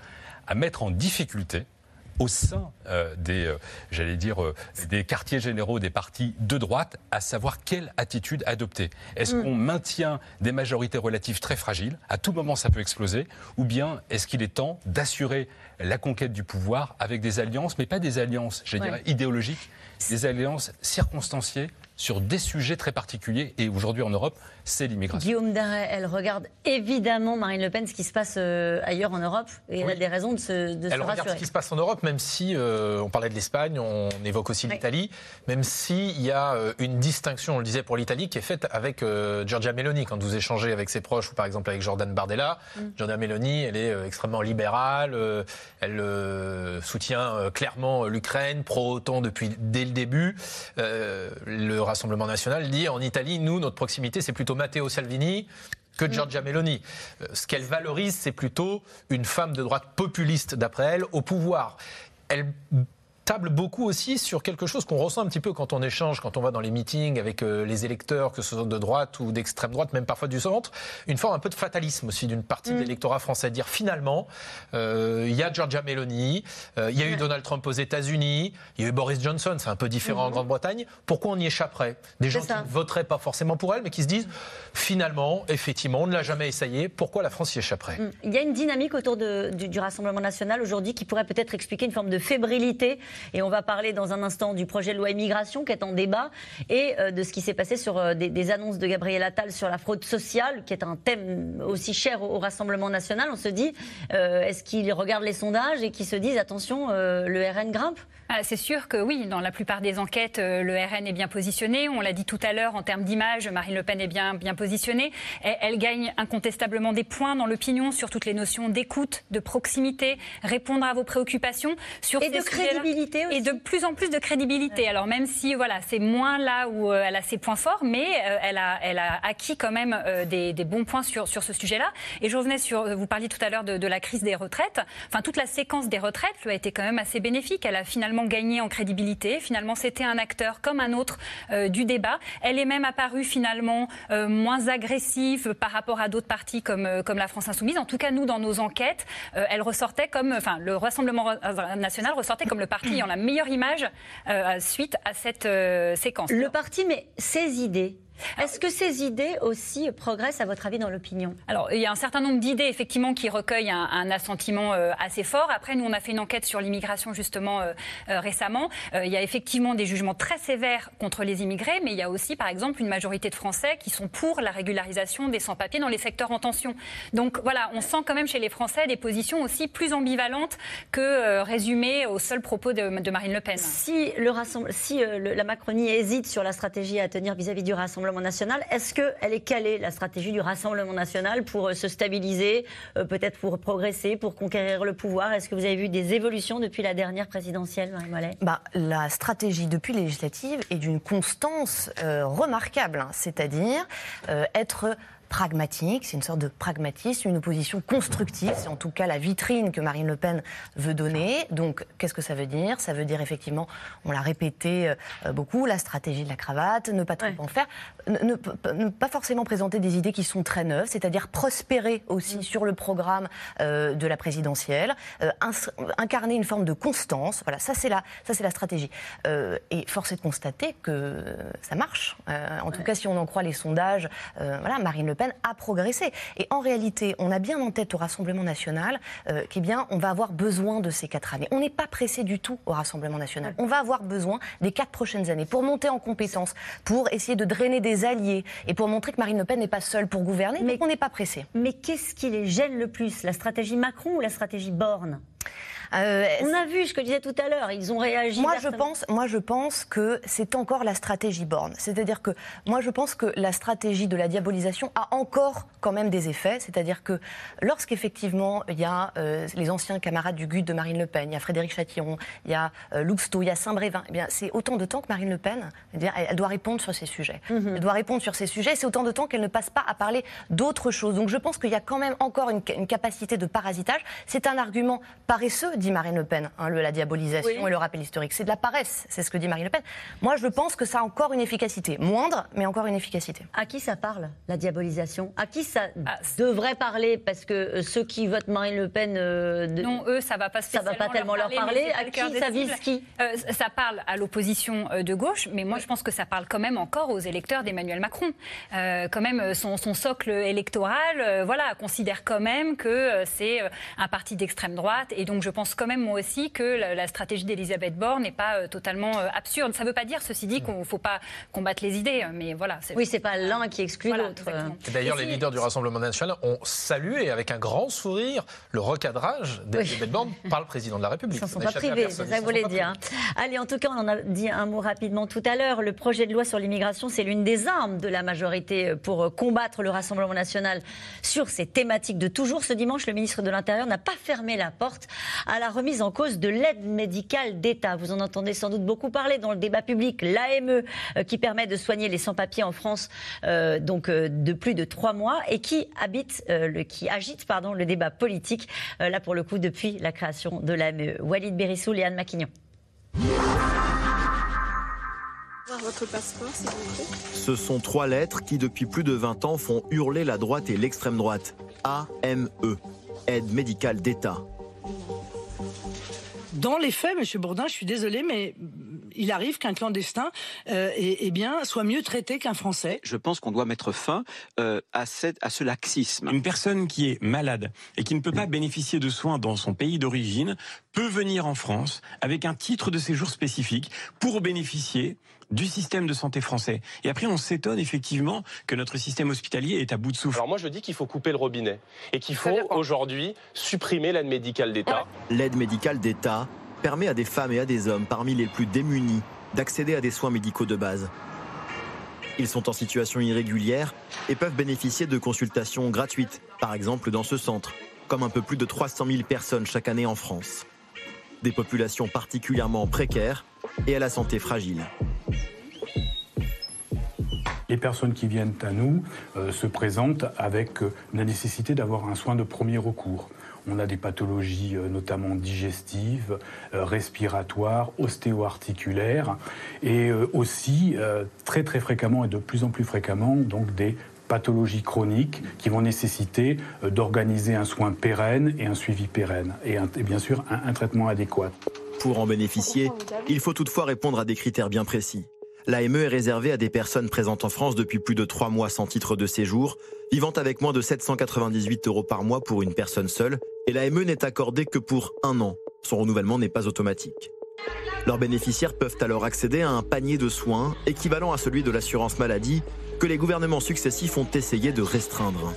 à mettre en difficulté au sein euh, des, euh, j'allais dire, euh, des quartiers généraux des partis de droite, à savoir quelle attitude adopter. Est-ce Mm. qu'on maintient des majorités relatives très fragiles? À tout moment, ça peut exploser. Ou bien est-ce qu'il est temps d'assurer la conquête du pouvoir avec des alliances, mais pas des alliances, je Ouais. dirais, idéologiques, des alliances circonstanciées sur des sujets très particuliers. Et aujourd'hui en Europe, c'est l'immigration. Guillaume Darret, elle regarde évidemment Marine Le Pen, ce qui se passe euh, ailleurs en Europe, et elle a des raisons de se, de se Elle regarde rassurer. ce qui se passe en Europe, même si euh, on parlait de l'Espagne, on évoque aussi l'Italie, même s'il y a euh, une distinction, on le disait pour l'Italie, qui est faite avec Giorgia Meloni. Quand vous échangez avec ses proches, ou par exemple avec Jordan Bardella, Mm. Giorgia Meloni, elle est extrêmement libérale, elle soutient clairement l'Ukraine, pro-OTAN depuis dès le début. Le Rassemblement national dit en Italie, nous, notre proximité, c'est plutôt Matteo Salvini que Giorgia Meloni. Euh, Ce qu'elle valorise, c'est plutôt une femme de droite populiste, d'après elle, au pouvoir. Elle table beaucoup aussi sur quelque chose qu'on ressent un petit peu quand on échange, quand on va dans les meetings avec euh, les électeurs, que ce soit de droite ou d'extrême droite, même parfois du centre, une forme un peu de fatalisme aussi d'une partie de l'électorat français. Dire finalement, euh, il y a Giorgia Meloni, euh, il y a eu Donald Trump aux États-Unis, il y a eu Boris Johnson, c'est un peu différent en Grande-Bretagne. Pourquoi on y échapperait? Des gens qui ne voteraient pas forcément pour elle, mais qui se disent finalement, effectivement, on ne l'a jamais essayé, pourquoi la France y échapperait? Mm. Il y a une dynamique autour de- du, du Rassemblement national aujourd'hui qui pourrait peut-être expliquer une forme de fébrilité. Et on va parler dans un instant du projet de loi immigration qui est en débat et euh, de ce qui s'est passé sur euh, des, des annonces de Gabriel Attal sur la fraude sociale, qui est un thème aussi cher au, au Rassemblement national. On se dit, euh, est-ce qu'ils regardent les sondages et qu'ils se disent, attention, euh, le RN grimpe? Ah, C'est sûr que oui, dans la plupart des enquêtes, le RN est bien positionné. On l'a dit tout à l'heure, en termes d'image, Marine Le Pen est bien, bien positionnée. Elle, elle gagne incontestablement des points dans l'opinion sur toutes les notions d'écoute, de proximité, répondre à vos préoccupations. Sur Et ces de sujets-là. Crédibilité aussi. Et de plus en plus de crédibilité. Alors même si voilà, c'est moins là où euh, elle a ses points forts, mais euh, elle, a, elle a acquis quand même euh, des, des bons points sur, sur ce sujet-là. Et je revenais sur, vous parliez tout à l'heure de, de la crise des retraites. Enfin, toute la séquence des retraites lui a été quand même assez bénéfique. Elle a finalement gagné en crédibilité. Finalement, c'était un acteur comme un autre euh, du débat. Elle est même apparue finalement euh, moins agressive par rapport à d'autres partis comme, euh, comme la France Insoumise. En tout cas, nous, dans nos enquêtes, elle ressortait comme, enfin, le Rassemblement national ressortait comme le parti la meilleure image euh, suite à cette euh, séquence. Le parti, mais ses idées. Est-ce que ces idées aussi progressent, à votre avis, dans l'opinion? Alors, il y a un certain nombre d'idées, effectivement, qui recueillent un, un assentiment euh, assez fort. Après, nous, on a fait une enquête sur l'immigration, justement, euh, euh, récemment. Il y a effectivement des jugements très sévères contre les immigrés, mais il y a aussi, par exemple, une majorité de Français qui sont pour la régularisation des sans-papiers dans les secteurs en tension. Donc, voilà, on sent quand même chez les Français des positions aussi plus ambivalentes que résumées aux seuls propos de, de Marine Le Pen. Si, le rassemble- si le- la Macronie hésite sur la stratégie à tenir vis-à-vis du Rassemblement National. Est-ce qu'elle est calée, la stratégie du Rassemblement national, pour se stabiliser, peut-être pour progresser, pour conquérir le pouvoir? Est-ce que vous avez vu des évolutions depuis la dernière présidentielle, Marie Mollet? Bah, La stratégie depuis législative est d'une constance remarquable, hein. c'est-à-dire être pragmatique, c'est une sorte de pragmatisme, une opposition constructive, c'est en tout cas la vitrine que Marine Le Pen veut donner. Donc qu'est-ce que ça veut dire? Ça veut dire effectivement, on l'a répété euh, beaucoup, la stratégie de la cravate, ne pas trop en faire, ne, pas forcément présenter des idées qui sont très neuves, c'est-à-dire prospérer aussi mm. sur le programme euh, de la présidentielle, euh, incarner une forme de constance. Voilà, ça c'est la, ça c'est la stratégie. et force est de constater que ça marche. en tout cas, si on en croit les sondages, voilà, Marine Le Pen a progressé. Et en réalité, on a bien en tête au Rassemblement national euh, qu'eh bien, on va avoir besoin de ces quatre années. On n'est pas pressé du tout au Rassemblement national. On va avoir besoin des quatre prochaines années pour monter en compétences, pour essayer de drainer des alliés et pour montrer que Marine Le Pen n'est pas seule pour gouverner. Mais on n'est pas pressé. Mais qu'est-ce qui les gêne le plus? La stratégie Macron ou la stratégie Borne? Euh, On a vu ce que je disais tout à l'heure, ils ont réagi. Moi je, pense, moi, je pense que c'est encore la stratégie Borne. C'est-à-dire que moi, je pense que la stratégie de la diabolisation a encore quand même des effets. C'est-à-dire que lorsqu'effectivement, il y a euh, les anciens camarades du GUD de Marine Le Pen, il y a Frédéric Chatillon, il y a euh, il y a Saint-Brévin, eh bien, c'est autant de temps que Marine Le Pen, eh elle doit répondre sur ces sujets. Mhm. Elle doit répondre sur ces sujets. C'est autant de temps qu'elle ne passe pas à parler d'autres choses. Donc je pense qu'il y a quand même encore une, une capacité de parasitage. C'est un argument paresseux dit Marine Le Pen, hein, la diabolisation et le rappel historique. C'est de la paresse, c'est ce que dit Marine Le Pen. Moi, je pense que ça a encore une efficacité. Moindre, mais encore une efficacité. À qui ça parle, la diabolisation? À qui ça ah, devrait parler? Parce que euh, ceux qui votent Marine Le Pen. Euh, non, eux, ça va pas Ça va pas tellement leur parler. À qui ça vise qui? Euh, Ça parle à l'opposition de gauche, mais moi, je pense que ça parle quand même encore aux électeurs d'Emmanuel Macron. quand même, son, son socle électoral, voilà, considère quand même que c'est un parti d'extrême droite. Et donc, je pense quand même moi aussi que la, stratégie d'Elisabeth Borne n'est pas euh, totalement euh, absurde. Ça ne veut pas dire, ceci dit, qu'on ne faut pas combattre les idées, hein, mais voilà. Oui, c'est pas l'un qui exclut l'autre. D'ailleurs, les leaders du Rassemblement national ont salué avec un grand sourire le recadrage d'Elisabeth Borne par le président de la République. Ils ne sont pas privés, c'est ça que vous voulez dire. Allez, en tout cas, on en a dit un mot rapidement tout à l'heure. Le projet de loi sur l'immigration, c'est l'une des armes de la majorité pour combattre le Rassemblement national sur ces thématiques de toujours. Ce dimanche, le ministre de l'Intérieur n'a pas fermé la porte à la remise en cause de l'aide médicale d'État. Vous en entendez sans doute beaucoup parler dans le débat public. L'AME euh, qui permet de soigner les sans-papiers en France euh, donc euh, de plus de trois mois et qui habite, le, qui agite pardon, le débat politique là pour le coup depuis la création de l'AME. Walid Berissoul et Anne Maquignon. Votre passeport, Ce sont trois lettres qui, depuis plus de 20 ans, font hurler la droite et l'extrême droite. AME, aide médicale d'État. Dans les faits, Monsieur Bourdin, je suis désolé, mais il arrive qu'un clandestin euh, bien, soit mieux traité qu'un Français. Je pense qu'on doit mettre fin euh, à, cette, à ce laxisme. Une personne qui est malade et qui ne peut pas bénéficier de soins dans son pays d'origine peut venir en France avec un titre de séjour spécifique pour bénéficier du système de santé français. Et après, on s'étonne effectivement que notre système hospitalier est à bout de souffle. Alors moi, je dis qu'il faut couper le robinet et qu'il faut aujourd'hui supprimer l'aide médicale d'État. L'aide médicale d'État permet à des femmes et à des hommes parmi les plus démunis d'accéder à des soins médicaux de base. Ils sont en situation irrégulière et peuvent bénéficier de consultations gratuites, par exemple dans ce centre, comme un peu plus de 300 000 personnes chaque année en France. Des populations particulièrement précaires et à la santé fragile. Les personnes qui viennent à nous euh, se présentent avec euh, la nécessité d'avoir un soin de premier recours. On a des pathologies euh, notamment digestives, respiratoires, ostéo-articulaires et aussi très très fréquemment et de plus en plus fréquemment des pathologies chroniques qui vont nécessiter d'organiser un soin pérenne et un suivi pérenne et, bien sûr un traitement adéquat. Pour en bénéficier, il faut toutefois répondre à des critères bien précis. L'AME est réservée à des personnes présentes en France depuis plus de trois mois sans titre de séjour, vivant avec moins de 798 euros par mois pour une personne seule, et l'AME n'est accordée que pour un an. Son renouvellement n'est pas automatique. Leurs bénéficiaires peuvent alors accéder à un panier de soins équivalent à celui de l'assurance maladie que les gouvernements successifs ont essayé de restreindre.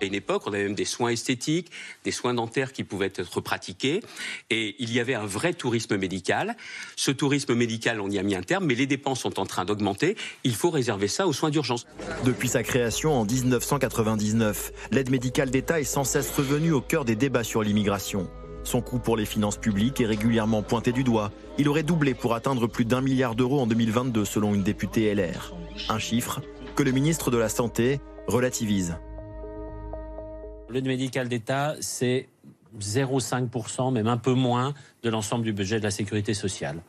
À une époque, on avait même des soins esthétiques, des soins dentaires qui pouvaient être pratiqués. Et il y avait un vrai tourisme médical. Ce tourisme médical, on y a mis un terme, mais les dépenses sont en train d'augmenter. Il faut réserver ça aux soins d'urgence. Depuis sa création en 1999, l'aide médicale d'État est sans cesse revenue au cœur des débats sur l'immigration. Son coût pour les finances publiques est régulièrement pointé du doigt. Il aurait doublé pour atteindre plus d'un milliard d'euros en 2022 selon une députée LR. Un chiffre que le ministre de la Santé relativise. L'aide médicale d'État, c'est 0,5%, même un peu moins, de l'ensemble du budget de la sécurité sociale.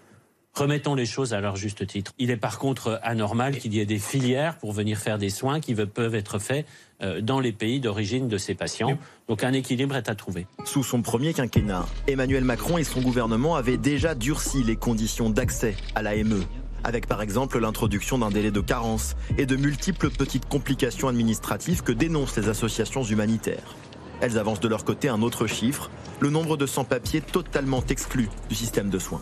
Remettons les choses à leur juste titre. Il est par contre anormal qu'il y ait des filières pour venir faire des soins qui peuvent être faits euh, dans les pays d'origine de ces patients. Donc un équilibre est à trouver. Sous son premier quinquennat, Emmanuel Macron et son gouvernement avaient déjà durci les conditions d'accès à l'AME, avec par exemple l'introduction d'un délai de carence et de multiples petites complications administratives que dénoncent les associations humanitaires. Elles avancent de leur côté un autre chiffre, le nombre de sans-papiers totalement exclus du système de soins.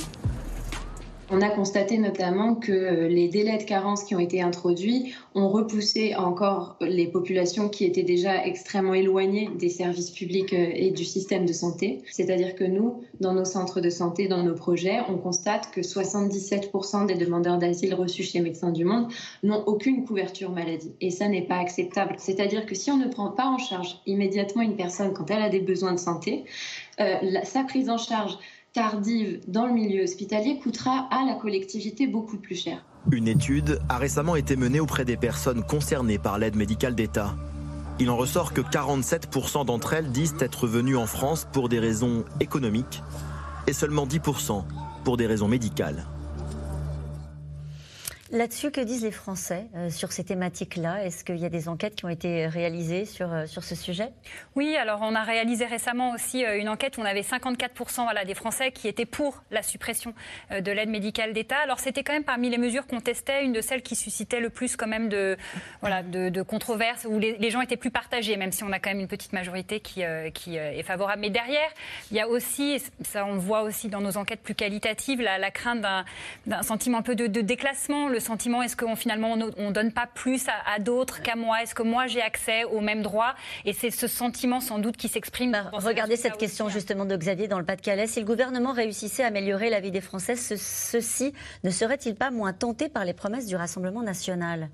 On a constaté notamment que les délais de carence qui ont été introduits ont repoussé encore les populations qui étaient déjà extrêmement éloignées des services publics euh, et du système de santé. C'est-à-dire que nous, dans nos centres de santé, dans nos projets, on constate que 77% des demandeurs d'asile reçus chez Médecins du Monde n'ont aucune couverture maladie. Et ça n'est pas acceptable. C'est-à-dire que si on ne prend pas en charge immédiatement une personne quand elle a des besoins de santé, euh, sa prise en charge tardive dans le milieu hospitalier coûtera à la collectivité beaucoup plus cher. Une étude a récemment été menée auprès des personnes concernées par l'aide médicale d'État. Il en ressort que 47% d'entre elles disent être venues en France pour des raisons économiques et seulement 10% pour des raisons médicales. Là-dessus, que disent les Français euh, sur ces thématiques-là? Est-ce qu'il y a des enquêtes qui ont été réalisées sur, euh, sur ce sujet? Oui, alors on a réalisé récemment aussi euh, une enquête où on avait 54% voilà, des Français qui étaient pour la suppression de l'aide médicale d'État. Alors c'était quand même parmi les mesures qu'on testait, une de celles qui suscitait le plus quand même de, voilà, de, de controverses, où les, gens étaient plus partagés, même si on a quand même une petite majorité qui, qui est favorable. Mais derrière, il y a aussi, ça on le voit aussi dans nos enquêtes plus qualitatives, la, crainte d'un sentiment un peu de, déclassement, sentiment Est-ce qu'on finalement on ne donne pas plus à, d'autres qu'à moi? Est-ce que moi j'ai accès aux mêmes droits Et c'est ce sentiment sans doute qui s'exprime. Bah, regardez cette question hein. justement de Xavier dans le Pas-de-Calais. Si le gouvernement réussissait à améliorer la vie des Français, ceux-ci ne seraient-ils pas moins tentés par les promesses du Rassemblement national?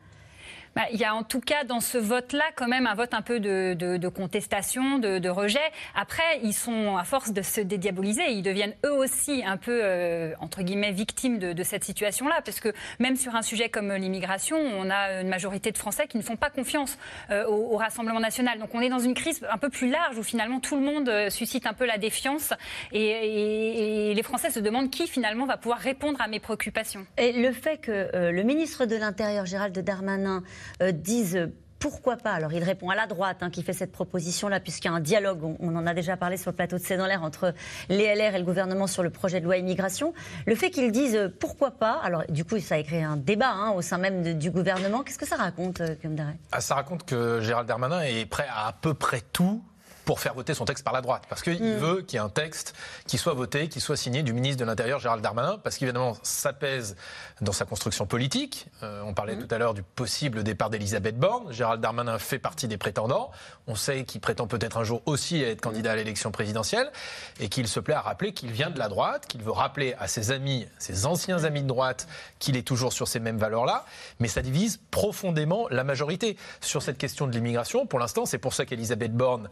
Bah, il y a en tout cas dans ce vote-là quand même un vote un peu de, contestation, de, rejet. Après, ils sont, à force de se dédiaboliser, ils deviennent eux aussi un peu, euh, entre guillemets, victimes de, cette situation-là. Parce que même sur un sujet comme l'immigration, on a une majorité de Français qui ne font pas confiance euh, au, Rassemblement national. Donc on est dans une crise un peu plus large où finalement tout le monde euh, suscite un peu la défiance. Et, les Français se demandent qui finalement va pouvoir répondre à mes préoccupations. Et le fait que le ministre de l'Intérieur, Gérald Darmanin, euh, disent pourquoi pas Alors il répond à la droite hein, qui fait cette proposition-là, puisqu'il y a un dialogue, on, en a déjà parlé sur le plateau de C'est dans l'air, entre les LR et le gouvernement sur le projet de loi immigration. Le fait qu'ils disent euh, pourquoi pas, alors du coup ça a créé un débat hein, au sein même du gouvernement, qu'est-ce que ça raconte, euh, comme ah, Ça raconte que Gérald Darmanin est prêt à à peu près tout pour faire voter son texte par la droite. Parce qu'il mm. veut qu'il y ait un texte qui soit voté, qui soit signé du ministre de l'Intérieur, Gérald Darmanin, parce qu'évidemment, ça pèse dans sa construction politique. Euh, on parlait mm. tout à l'heure du possible départ d'Elisabeth Borne. Gérald Darmanin fait partie des prétendants. On sait qu'il prétend peut-être un jour aussi être candidat à l'élection présidentielle et qu'il se plaît à rappeler qu'il vient de la droite, qu'il veut rappeler à ses amis, ses anciens amis de droite, qu'il est toujours sur ces mêmes valeurs-là. Mais ça divise profondément la majorité. Sur cette question de l'immigration, pour l'instant, c'est pour ça qu'Elisabeth Borne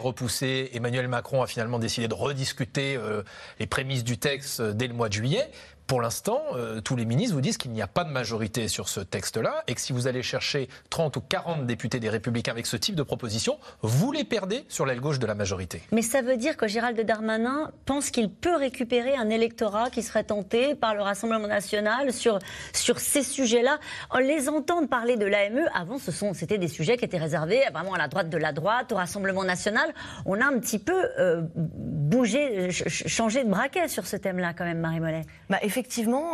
repoussé. Emmanuel Macron a finalement décidé de rediscuter euh, les prémices du texte euh, dès le mois de juillet. Pour l'instant, euh, tous les ministres vous disent qu'il n'y a pas de majorité sur ce texte-là et que si vous allez chercher 30 ou 40 députés des Républicains avec ce type de proposition, vous les perdez sur l'aile gauche de la majorité. Mais ça veut dire que Gérald Darmanin pense qu'il peut récupérer un électorat qui serait tenté par le Rassemblement national sur, sur ces sujets-là. Les entend parler de l'AME. Avant, ce sont, c'était des sujets qui étaient réservés vraiment à la droite de la droite, au Rassemblement national. On a un petit peu euh, bougé, changé de braquet sur ce thème-là quand même, Marie Mollet. Bah, effectivement,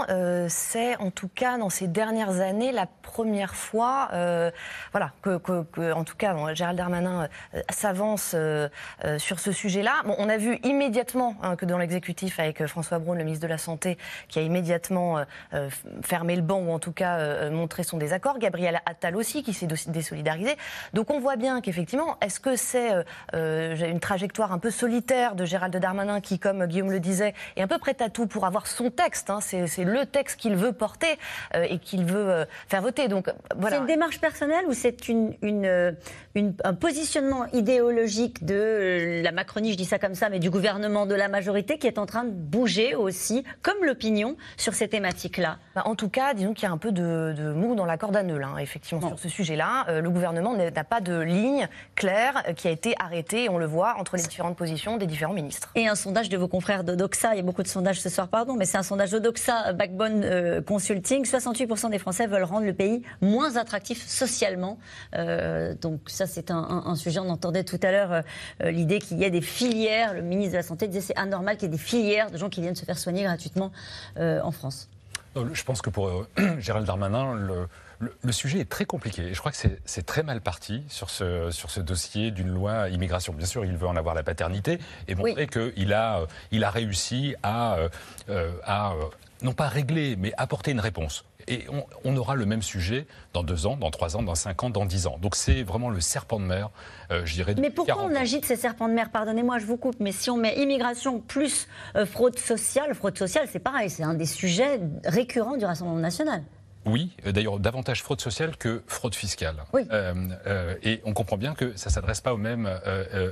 euh, c'est en tout cas dans ces dernières années la première fois, euh, voilà, que, en tout cas, Gérald Darmanin euh, s'avance sur ce sujet-là. Bon, on a vu immédiatement hein, que dans l'exécutif, avec François Braun, le ministre de la Santé, qui a immédiatement fermé le banc ou en tout cas montré son désaccord. Gabriel Attal aussi, qui s'est désolidarisé. Donc on voit bien qu'effectivement, est-ce que c'est une trajectoire un peu solitaire de Gérald Darmanin qui, comme Guillaume le disait, est un peu prêt à tout pour avoir son texte. Hein. c'est le texte qu'il veut porter euh, et qu'il veut euh, faire voter. Donc voilà. C'est une démarche personnelle ou c'est une, euh, un positionnement idéologique de la Macronie, je dis ça comme ça, mais du gouvernement de la majorité qui est en train de bouger aussi, comme l'opinion, sur ces thématiques-là? Bah, En tout cas, disons qu'il y a un peu de, mou dans la corde à nœud, hein, effectivement, sur ce sujet-là. le gouvernement n'a pas de ligne claire qui a été arrêtée, on le voit, entre les différentes positions des différents ministres. Et un sondage de vos confrères de Doxa, il y a beaucoup de sondages ce soir, pardon, mais c'est un sondage Odoxa Backbone euh, Consulting. 68% des Français veulent rendre le pays moins attractif socialement. Euh, donc ça, c'est un, sujet. On entendait tout à l'heure euh, l'idée qu'il y ait des filières. Le ministre de la Santé disait c'est anormal qu'il y ait des filières de gens qui viennent se faire soigner gratuitement en France. Je pense que pour Gérald Darmanin, le, le, sujet est très compliqué. je crois que c'est très mal parti sur ce, sur ce dossier d'une loi immigration. Bien sûr, il veut en avoir la paternité et montrer qu'il a, euh, il a réussi à, euh, euh, à non pas régler, mais apporter une réponse. Et on, aura le même sujet dans deux ans, dans trois ans, dans cinq ans, dans dix ans. Donc c'est vraiment le serpent de mer, je dirais. Mais pourquoi on agite ces serpents de mer? Pardonnez-moi, je vous coupe, mais si on met immigration plus fraude sociale, fraude sociale, c'est pareil, c'est un des sujets récurrents du Rassemblement national. Oui, euh, d'ailleurs davantage fraude sociale que fraude fiscale. Euh, euh, et on comprend bien que ça ne s'adresse pas au même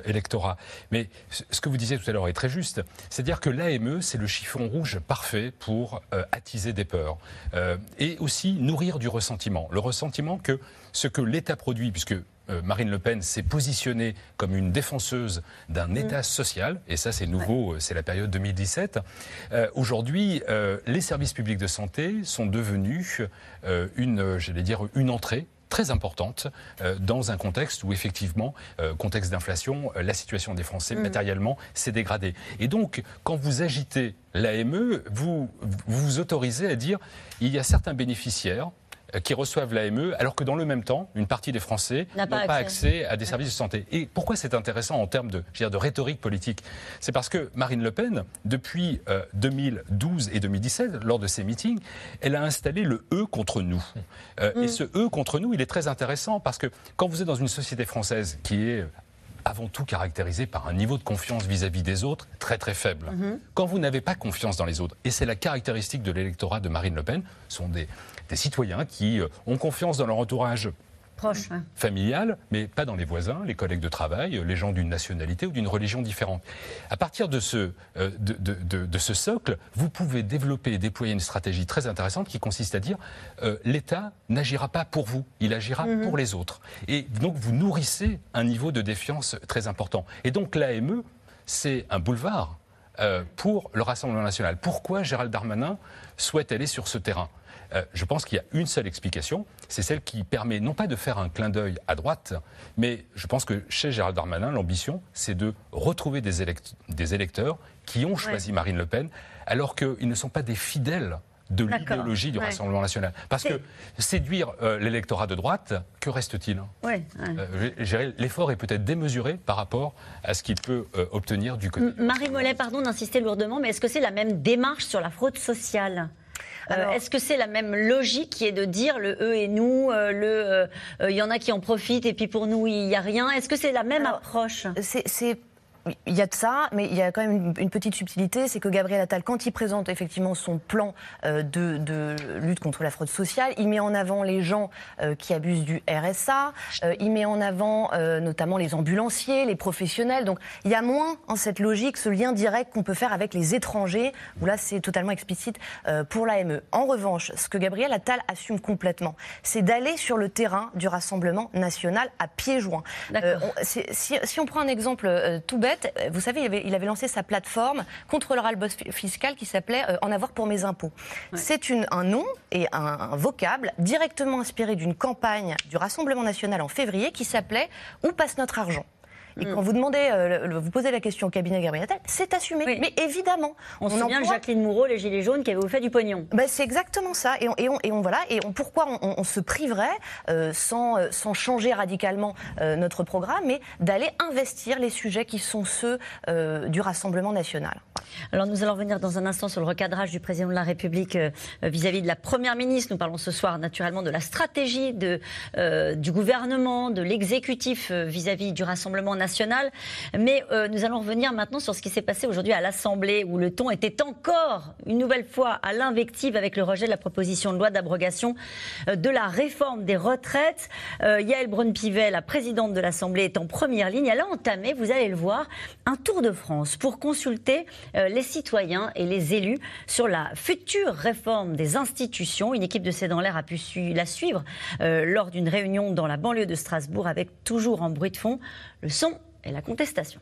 électorat. Mais ce que vous disiez tout à l'heure est très juste. C'est-à-dire que l'AME, c'est le chiffon rouge parfait pour attiser des peurs. et aussi nourrir du ressentiment. Le ressentiment que ce que l'État produit, puisque euh, Marine Le Pen s'est positionnée comme une défenseuse d'un mm. État social, et ça c'est nouveau, euh, c'est la période 2017. Euh, aujourd'hui, les services publics de santé sont devenus une, j'allais dire, une entrée très importante dans un contexte où effectivement, contexte d'inflation, la situation des Français mm. matériellement s'est dégradée. Et donc, quand vous agitez l'AME, vous, vous vous autorisez à dire il y a certains bénéficiaires euh, qui reçoivent l'AME, alors que dans le même temps, une partie des Français n'ont pas, accès. à des services de santé. Et pourquoi c'est intéressant en termes de, de rhétorique politique? C'est parce que Marine Le Pen, depuis 2012 euh, et 2017, lors de ses meetings, elle a installé le E contre nous. Euh, et mm. ce E contre nous, il est très intéressant parce que quand vous êtes dans une société française qui est avant tout caractérisée par un niveau de confiance vis-à-vis des autres très très faible. Mm-hmm. Quand vous n'avez pas confiance dans les autres, et c'est la caractéristique de l'électorat de Marine Le Pen, sont des, des citoyens qui euh, ont confiance dans leur entourage Proche, familial, mais pas dans les voisins, les collègues de travail, les gens d'une nationalité ou d'une religion différente. À partir de ce, euh, de, ce socle, vous pouvez développer et déployer une stratégie très intéressante qui consiste à dire euh, l'État n'agira pas pour vous, il agira mhm. pour les autres. Et donc vous nourrissez un niveau de défiance très important. Et donc l'AME, c'est un boulevard pour le Rassemblement national. Pourquoi Gérald Darmanin souhaite aller sur ce terrain? Euh, je pense qu'il y a une seule explication, c'est celle qui permet non pas de faire un clin d'œil à droite, mais je pense que chez Gérald Darmanin, l'ambition, c'est de retrouver des, électeurs qui ont choisi Marine Le Pen, alors qu'ils ne sont pas des fidèles de l'idéologie du Rassemblement national. Parce que séduire euh, l'électorat de droite, que reste-t-il? Euh, L'effort est peut-être démesuré par rapport à ce qu'il peut obtenir du côté. Marie Mollet, pardon d'insister lourdement, mais est-ce que c'est la même démarche sur la fraude sociale? Euh, est-ce que c'est la même logique qui est de dire le eux et nous, euh, le euh, il y en a qui en profitent et puis pour nous il n'y a rien? Est-ce que c'est la même approche? C'est il y a de ça, mais il y a quand même une, petite subtilité, c'est que Gabriel Attal, quand il présente effectivement son plan euh, de, lutte contre la fraude sociale, il met en avant les gens euh, qui abusent du RSA, euh, il met en avant notamment les ambulanciers, les professionnels. Donc il y a moins en cette logique ce lien direct qu'on peut faire avec les étrangers, où là c'est totalement explicite pour l'AME. En revanche, ce que Gabriel Attal assume complètement, c'est d'aller sur le terrain du Rassemblement national à pieds joints. si, si, on prend un exemple tout bête, vous savez, il avait, lancé sa plateforme contre le ras fiscal qui s'appelait euh, En avoir pour mes impôts. C'est un nom et un, vocable directement inspiré d'une campagne du Rassemblement national en février qui s'appelait Où passe notre argent? Et quand vous demandez, vous posez la question au cabinet Gabriel c'est assumé. Mais évidemment. On, se souvient de Jacqueline Moureau, les Gilets jaunes, qui avait fait du pognon. Ben, c'est exactement ça. Et on, et on, et on voilà. Et on, pourquoi on, se priverait, sans, sans changer radicalement notre programme, mais d'aller investir les sujets qui sont ceux du Rassemblement national. Alors nous allons revenir dans un instant sur le recadrage du président de la République vis-à-vis de la Première ministre. Nous parlons ce soir naturellement de la stratégie de, du gouvernement, de l'exécutif vis-à-vis du Rassemblement national. Mais nous allons revenir maintenant sur ce qui s'est passé aujourd'hui à l'Assemblée, où le ton était encore, une nouvelle fois, à l'invective avec le rejet de la proposition de loi d'abrogation euh, de la réforme des retraites. Euh, Yael Braun-Pivet, la présidente de l'Assemblée, est en première ligne. Elle a entamé, vous allez le voir, un tour de France pour consulter euh, les citoyens et les élus sur la future réforme des institutions. Une équipe de C'est dans l'air a pu la suivre lors d'une réunion dans la banlieue de Strasbourg avec toujours en bruit de fond le son et la contestation.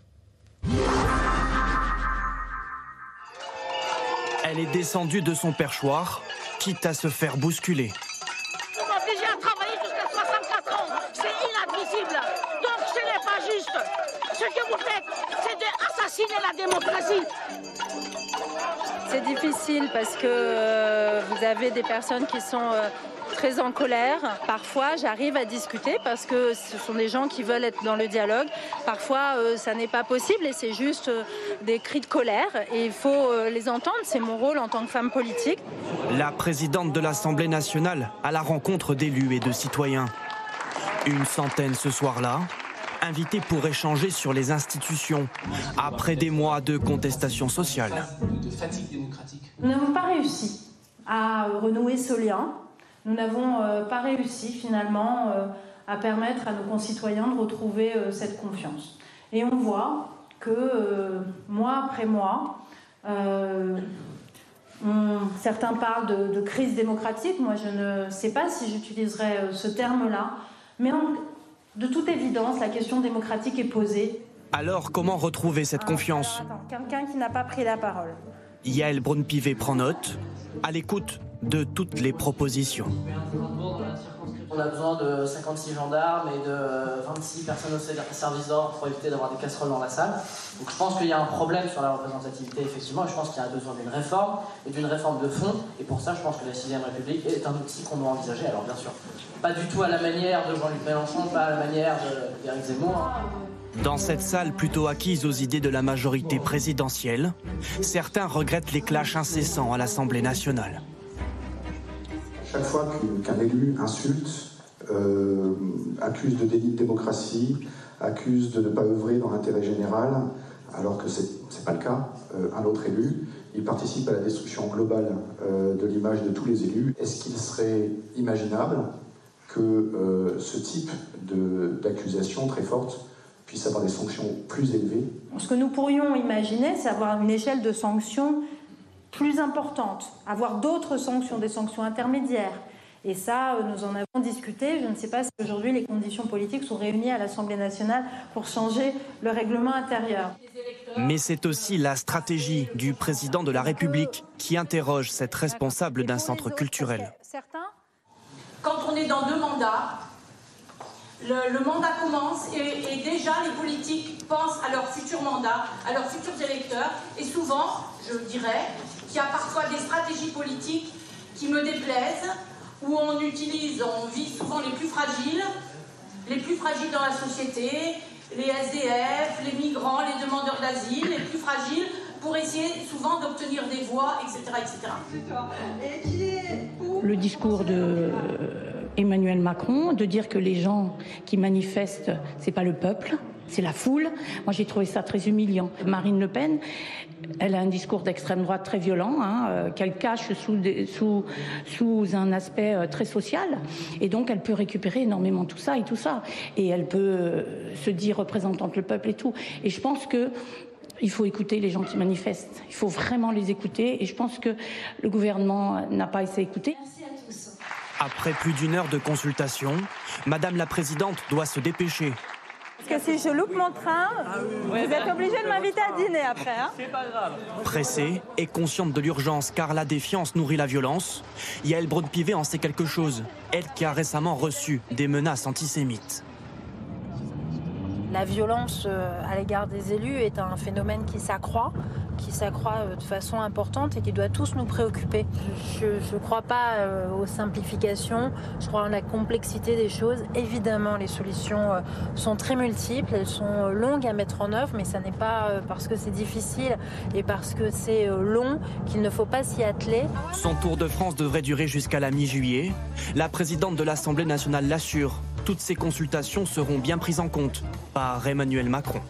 Elle est descendue de son perchoir, quitte à se faire bousculer. Vous m'obligez à travailler jusqu'à 64 ans. C'est inadmissible. Donc ce n'est pas juste. Ce que vous faites, c'est d'assassiner la démocratie. C'est difficile parce que euh, vous avez des personnes qui sont euh, très en colère. Parfois, j'arrive à discuter parce que ce sont des gens qui veulent être dans le dialogue. Parfois, euh, ça n'est pas possible et c'est juste des cris de colère il faut les entendre. C'est mon rôle en tant que femme politique. La présidente de l'Assemblée nationale à la rencontre d'élus et de citoyens. Une centaine ce soir-là, invités pour échanger sur les institutions après des mois de contestation sociale. Nous n'avons pas réussi à renouer ce lien nous n'avons euh, pas réussi finalement euh, à permettre à nos concitoyens de retrouver euh, cette confiance. Et on voit que mois après mois, certains parlent de, crise démocratique. Moi, je ne sais pas si j'utiliserais ce terme-là. Mais de toute évidence, la question démocratique est posée. Alors, comment retrouver cette confiance Quelqu'un qui n'a pas pris la parole. Yael Braun-Pivet prend note, à l'écoute de toutes les propositions. On a besoin de 56 gendarmes et de 26 personnes au service d'ordre pour éviter d'avoir des casseroles dans la salle. Donc je pense qu'il y a un problème sur la représentativité, effectivement, je pense qu'il y a besoin d'une réforme et d'une réforme de fond. Et pour ça, je pense que la 6ème République est un outil qu'on doit envisager. Alors bien sûr, pas du tout à la manière de Jean-Luc Mélenchon, pas à la manière d'Éric Zemmour. Dans cette salle plutôt acquise aux idées de la majorité présidentielle, certains regrettent les clashs incessants à l'Assemblée nationale. Chaque fois qu'un élu insulte, euh, accuse de délit de démocratie, accuse de ne pas œuvrer dans l'intérêt général, alors que ce n'est pas le cas, euh, un autre élu, il participe à la destruction globale euh, de l'image de tous les élus. Est-ce qu'il serait imaginable que ce type d'accusation très forte puisse avoir des sanctions plus élevées? Ce que nous pourrions imaginer, c'est avoir une échelle de sanctions plus importante, avoir d'autres sanctions, des sanctions intermédiaires. Et ça, euh, nous en avons discuté. Je ne sais pas si aujourd'hui les conditions politiques sont réunies à l'Assemblée nationale pour changer le règlement intérieur. Mais c'est aussi la stratégie du président de la République qui interroge cette responsable d'un centre culturel. Certains Quand on est dans deux mandats, le, mandat commence et, et, déjà les politiques pensent à leur futur mandat, à leurs futurs électeurs. Et souvent, je dirais, qu'il y a parfois des stratégies politiques qui me déplaisent, où on utilise, on vise souvent les plus fragiles, les plus fragiles dans la société, les SDF, les migrants, les demandeurs d'asile, les plus fragiles, pour essayer souvent d'obtenir des voix, etc. etc. Le discours de Emmanuel Macron, de dire que les gens qui manifestent, c'est pas le peuple, c'est la foule. Moi, j'ai trouvé ça très humiliant. Marine Le Pen, elle a un discours d'extrême droite très violent, hein, euh, qu'elle cache sous, un aspect euh, très social. Et donc, elle peut récupérer énormément tout ça et tout ça. Et elle peut euh, se dire représentante le peuple et tout. Et je pense que il faut écouter les gens qui manifestent. Il faut vraiment les écouter. Et je pense que le gouvernement n'a pas essayé d'écouter. Après plus d'une heure de consultation, Madame la Présidente doit se dépêcher parce que si je loupe mon train, vous êtes obligé de m'inviter à dîner après. Hein C'est pas grave. Pressée et consciente de l'urgence car la défiance nourrit la violence, Yael Braun-Pivet en sait quelque chose. Elle qui a récemment reçu des menaces antisémites. la violence à l'égard des élus est un phénomène qui s'accroît, qui s'accroît de façon importante et qui doit tous nous préoccuper. Je ne crois pas aux simplifications, je crois en la complexité des choses. Évidemment, les solutions sont très multiples, elles sont longues à mettre en œuvre, mais ça n'est pas parce que c'est difficile et parce que c'est long qu'il ne faut pas s'y atteler. Son tour de France devrait durer jusqu'à la mi-juillet. La présidente de l'Assemblée nationale l'assure. Toutes ces consultations seront bien prises en compte par Emmanuel Macron.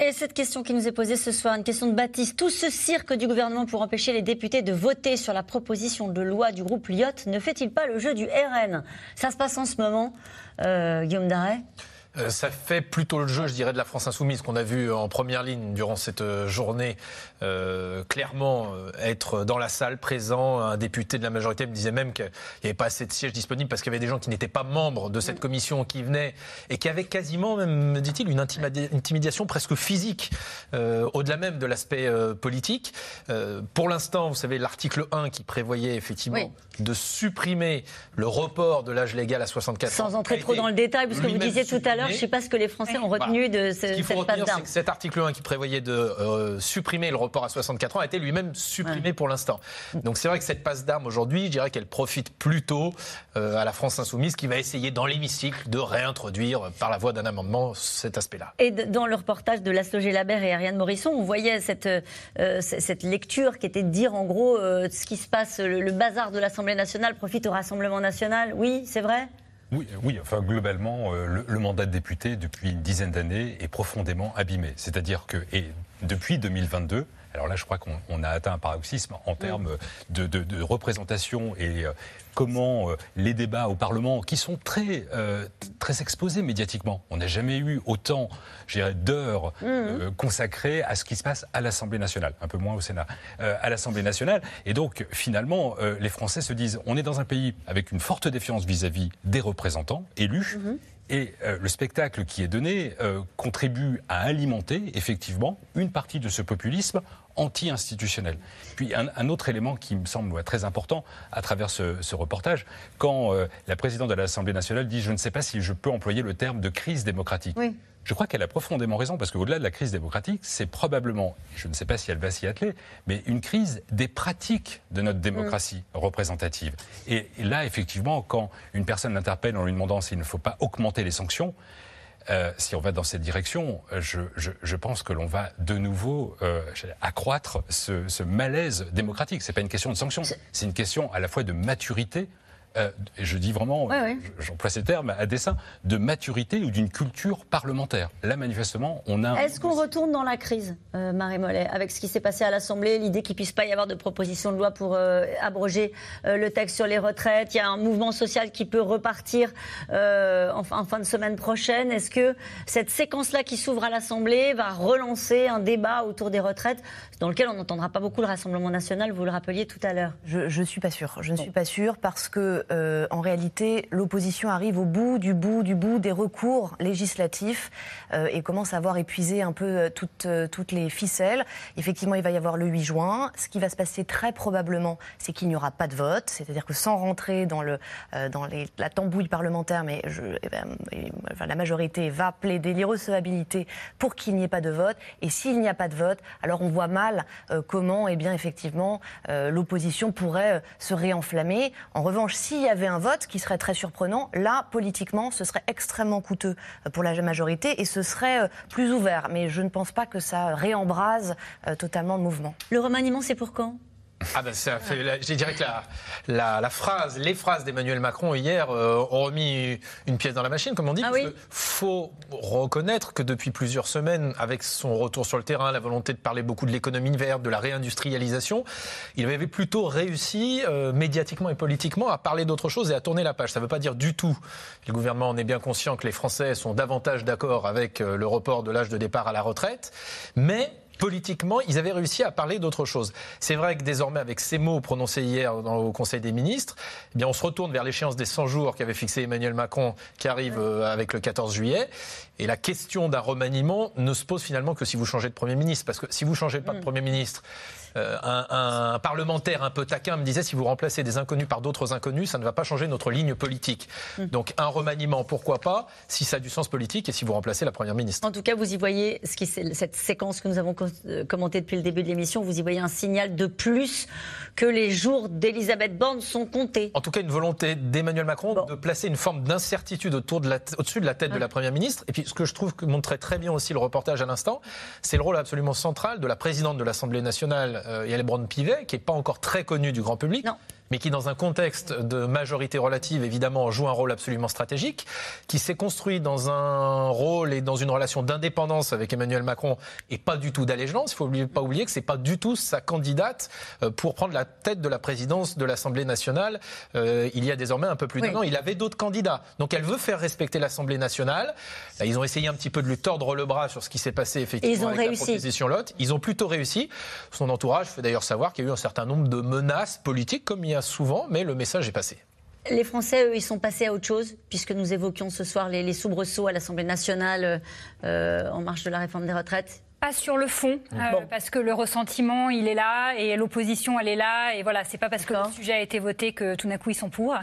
Et cette question qui nous est posée ce soir, une question de Baptiste. Tout ce cirque du gouvernement pour empêcher les députés de voter sur la proposition de loi du groupe Lyot ne fait-il pas le jeu du RN Ça se passe en ce moment, euh, Guillaume Daret? Euh, ça fait plutôt le jeu, je dirais, de la France insoumise qu'on a vu en première ligne durant cette euh, journée. Euh, clairement, être dans la salle, présent, un député de la majorité me disait même qu'il n'y avait pas assez de sièges disponibles parce qu'il y avait des gens qui n'étaient pas membres de cette commission qui venaient et qui avaient quasiment, même, me dit-il, une intimidation presque physique, au-delà même de l'aspect politique. pour l'instant, vous savez, l'article 1 qui prévoyait effectivement de supprimer le report de l'âge légal à 64 ans. Sans entrer trop dans le détail, puisque vous disiez tout à l'heure, je ne sais pas ce que les Français ont retenu de ce, ce qu'il faut retenir, c'est que cet article 1 qui prévoyait de euh, supprimer le report à 64 ans a été lui-même supprimé pour l'instant. Donc c'est vrai que cette passe d'armes aujourd'hui, je dirais qu'elle profite plutôt euh, à la France insoumise qui va essayer dans l'hémicycle de réintroduire par la voie d'un amendement cet aspect-là. Et dans le reportage de Laszlo Labert et Ariane Morisson, on voyait cette, euh, cette lecture qui était de dire en gros ce qui se passe, le, le bazar de l'Assemblée nationale profite au Rassemblement national. Oui, c'est vrai? Oui, oui, enfin globalement, euh, le, mandat de député depuis une dizaine d'années est profondément abîmé. C'est-à-dire que et depuis 2022, alors là, je crois qu'on a atteint un paroxysme en termes de, de, représentation et euh, comment euh, les débats au Parlement, qui sont très, euh, très exposés médiatiquement, on n'a jamais eu autant d'heures euh, consacrées à ce qui se passe à l'Assemblée nationale, un peu moins au Sénat, à l'Assemblée nationale. Et donc, finalement, les Français se disent, on est dans un pays avec une forte défiance vis-à-vis des représentants élus. Mmh. Et le spectacle qui est donné contribue à alimenter effectivement une partie de ce populisme anti-institutionnel. Puis un, autre élément qui me semble très important à travers ce, reportage, quand euh, la présidente de l'Assemblée nationale dit je ne sais pas si je peux employer le terme de crise démocratique. Je crois qu'elle a profondément raison, parce qu'au-delà de la crise démocratique, c'est probablement, je ne sais pas si elle va s'y atteler, mais une crise des pratiques de notre démocratie représentative. Et là, effectivement, quand une personne l'interpelle en lui demandant s'il ne faut pas augmenter les sanctions, euh, si on va dans cette direction, je, pense que l'on va de nouveau euh, accroître ce, ce malaise démocratique. Ce n'est pas une question de sanction, c'est une question à la fois de maturité euh, je dis vraiment, j'emploie ces termes à dessein, de maturité ou d'une culture parlementaire. Là, manifestement, on a. Est-ce qu'on retourne dans la crise, euh, Marie Mollet, avec ce qui s'est passé à l'Assemblée, l'idée qu'il ne puisse pas y avoir de proposition de loi pour euh, abroger le texte sur les retraites? Il y a un mouvement social qui peut repartir en, fin de semaine prochaine. Est-ce que cette séquence-là qui s'ouvre à l'Assemblée va relancer un débat autour des retraites, dans lequel on n'entendra pas beaucoup le Rassemblement national, vous le rappeliez tout à l'heure? Je ne suis pas sûre. Je ne suis pas sûre parce que euh, en réalité, l'opposition arrive au bout du bout du bout des recours législatifs euh, et commence à avoir épuisé un peu euh, toutes, les ficelles. Effectivement, il va y avoir le 8 juin. Ce qui va se passer très probablement, c'est qu'il n'y aura pas de vote. C'est-à-dire que sans rentrer dans, la tambouille parlementaire, mais eh ben, la majorité va plaider l'irrecevabilité pour qu'il n'y ait pas de vote. Et s'il n'y a pas de vote, alors on voit mal comment, eh bien, effectivement, l'opposition pourrait se réenflammer. En revanche, s'il y avait un vote, qui serait très surprenant, là, politiquement, ce serait extrêmement coûteux pour la majorité et ce serait euh, plus ouvert. Mais je ne pense pas que ça réembrase euh, totalement le mouvement. Le remaniement, c'est pour quand? Ah ben ça fait, je dirais que la, la, phrase, les phrases d'Emmanuel Macron hier euh, ont remis une pièce dans la machine, comme on dit. Ah parce qu'il faut reconnaître que depuis plusieurs semaines, avec son retour sur le terrain, la volonté de parler beaucoup de l'économie verte, de la réindustrialisation, il avait plutôt réussi euh, médiatiquement et politiquement à parler d'autre chose et à tourner la page. Ça ne veut pas dire du tout. Le gouvernement en est bien conscient que les Français sont davantage d'accord avec euh, le report de l'âge de départ à la retraite, mais politiquement, ils avaient réussi à parler d'autre chose. C'est vrai que désormais, avec ces mots prononcés hier au Conseil des ministres, eh bien, on se retourne vers l'échéance des 100 jours qu'avait fixé Emmanuel Macron, qui arrive euh, avec le 14 juillet. Et la question d'un remaniement ne se pose finalement que si vous changez de Premier ministre. Parce que si vous changez pas de mm. Premier ministre, euh, un, parlementaire un peu taquin me disait si vous remplacez des inconnus par d'autres inconnus, ça ne va pas changer notre ligne politique. Mm. Donc un remaniement, pourquoi pas, si ça a du sens politique et si vous remplacez la première ministre. En tout cas, vous y voyez ce qui, cette séquence que nous avons euh, commentée depuis le début de l'émission, vous y voyez un signal de plus que les jours d'Elisabeth Borne sont comptés. En tout cas, une volonté d'Emmanuel Macron de placer une forme d'incertitude autour de la, au-dessus de la tête de la première ministre. Et puis, ce que je trouve que montrait très bien aussi le reportage à l'instant, c'est le rôle absolument central de la présidente de l'Assemblée nationale, euh, Yael Braun-Pivet, qui n'est pas encore très connue du grand public. Mais qui, dans un contexte de majorité relative, évidemment, joue un rôle absolument stratégique, qui s'est construit dans un rôle et dans une relation d'indépendance avec Emmanuel Macron et pas du tout d'allégeance. Il ne faut pas oublier que ce n'est pas du tout sa candidate euh, pour prendre la tête de la présidence de l'Assemblée nationale euh, il y a désormais un peu plus d'un an. Il avait d'autres candidats. Donc elle veut faire respecter l'Assemblée nationale. Ils ont essayé un petit peu de lui tordre le bras sur ce qui s'est passé effectivement ils ont avec réussi. la proposition Lot. Ils ont plutôt réussi. Son entourage fait d'ailleurs savoir qu'il y a eu un certain nombre de menaces politiques, comme il y a souvent, mais le message est passé. Les Français, eux, ils sont passés à autre chose, puisque nous évoquions ce soir les, soubresauts à l'Assemblée nationale euh, en marche de la réforme des retraites. Pas sur le fond, euh, parce que le ressentiment, il est là, et l'opposition, elle est là, et voilà, c'est pas parce que le sujet a été voté que tout d'un coup ils sont pour.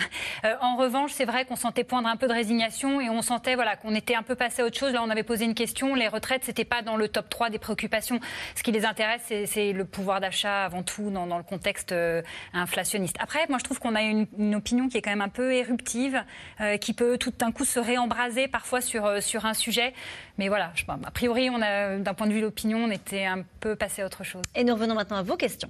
Euh, en revanche, c'est vrai qu'on sentait poindre un peu de résignation, et on sentait voilà qu'on était un peu passé à autre chose. Là, on avait posé une question, les retraites, c'était pas dans le top 3 des préoccupations. Ce qui les intéresse, c'est le pouvoir d'achat avant tout dans, le contexte euh, inflationniste. Après, moi, je trouve qu'on a une, une, opinion qui est quand même un peu éruptive, qui peut tout d'un coup se réembraser parfois sur, sur un sujet. Mais voilà, je, a priori, on a d'un point de vue l'opinion, on était un peu passé à autre chose. Et nous revenons maintenant à vos questions.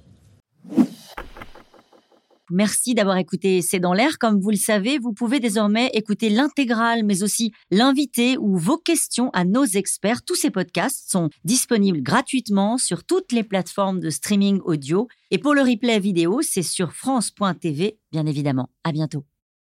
Merci d'avoir écouté C'est dans l'air. Comme vous le savez, vous pouvez désormais écouter l'intégrale, mais aussi l'invité ou vos questions à nos experts. Tous ces podcasts sont disponibles gratuitement sur toutes les plateformes de streaming audio. Et pour le replay vidéo, c'est sur France.tv, bien évidemment. À bientôt.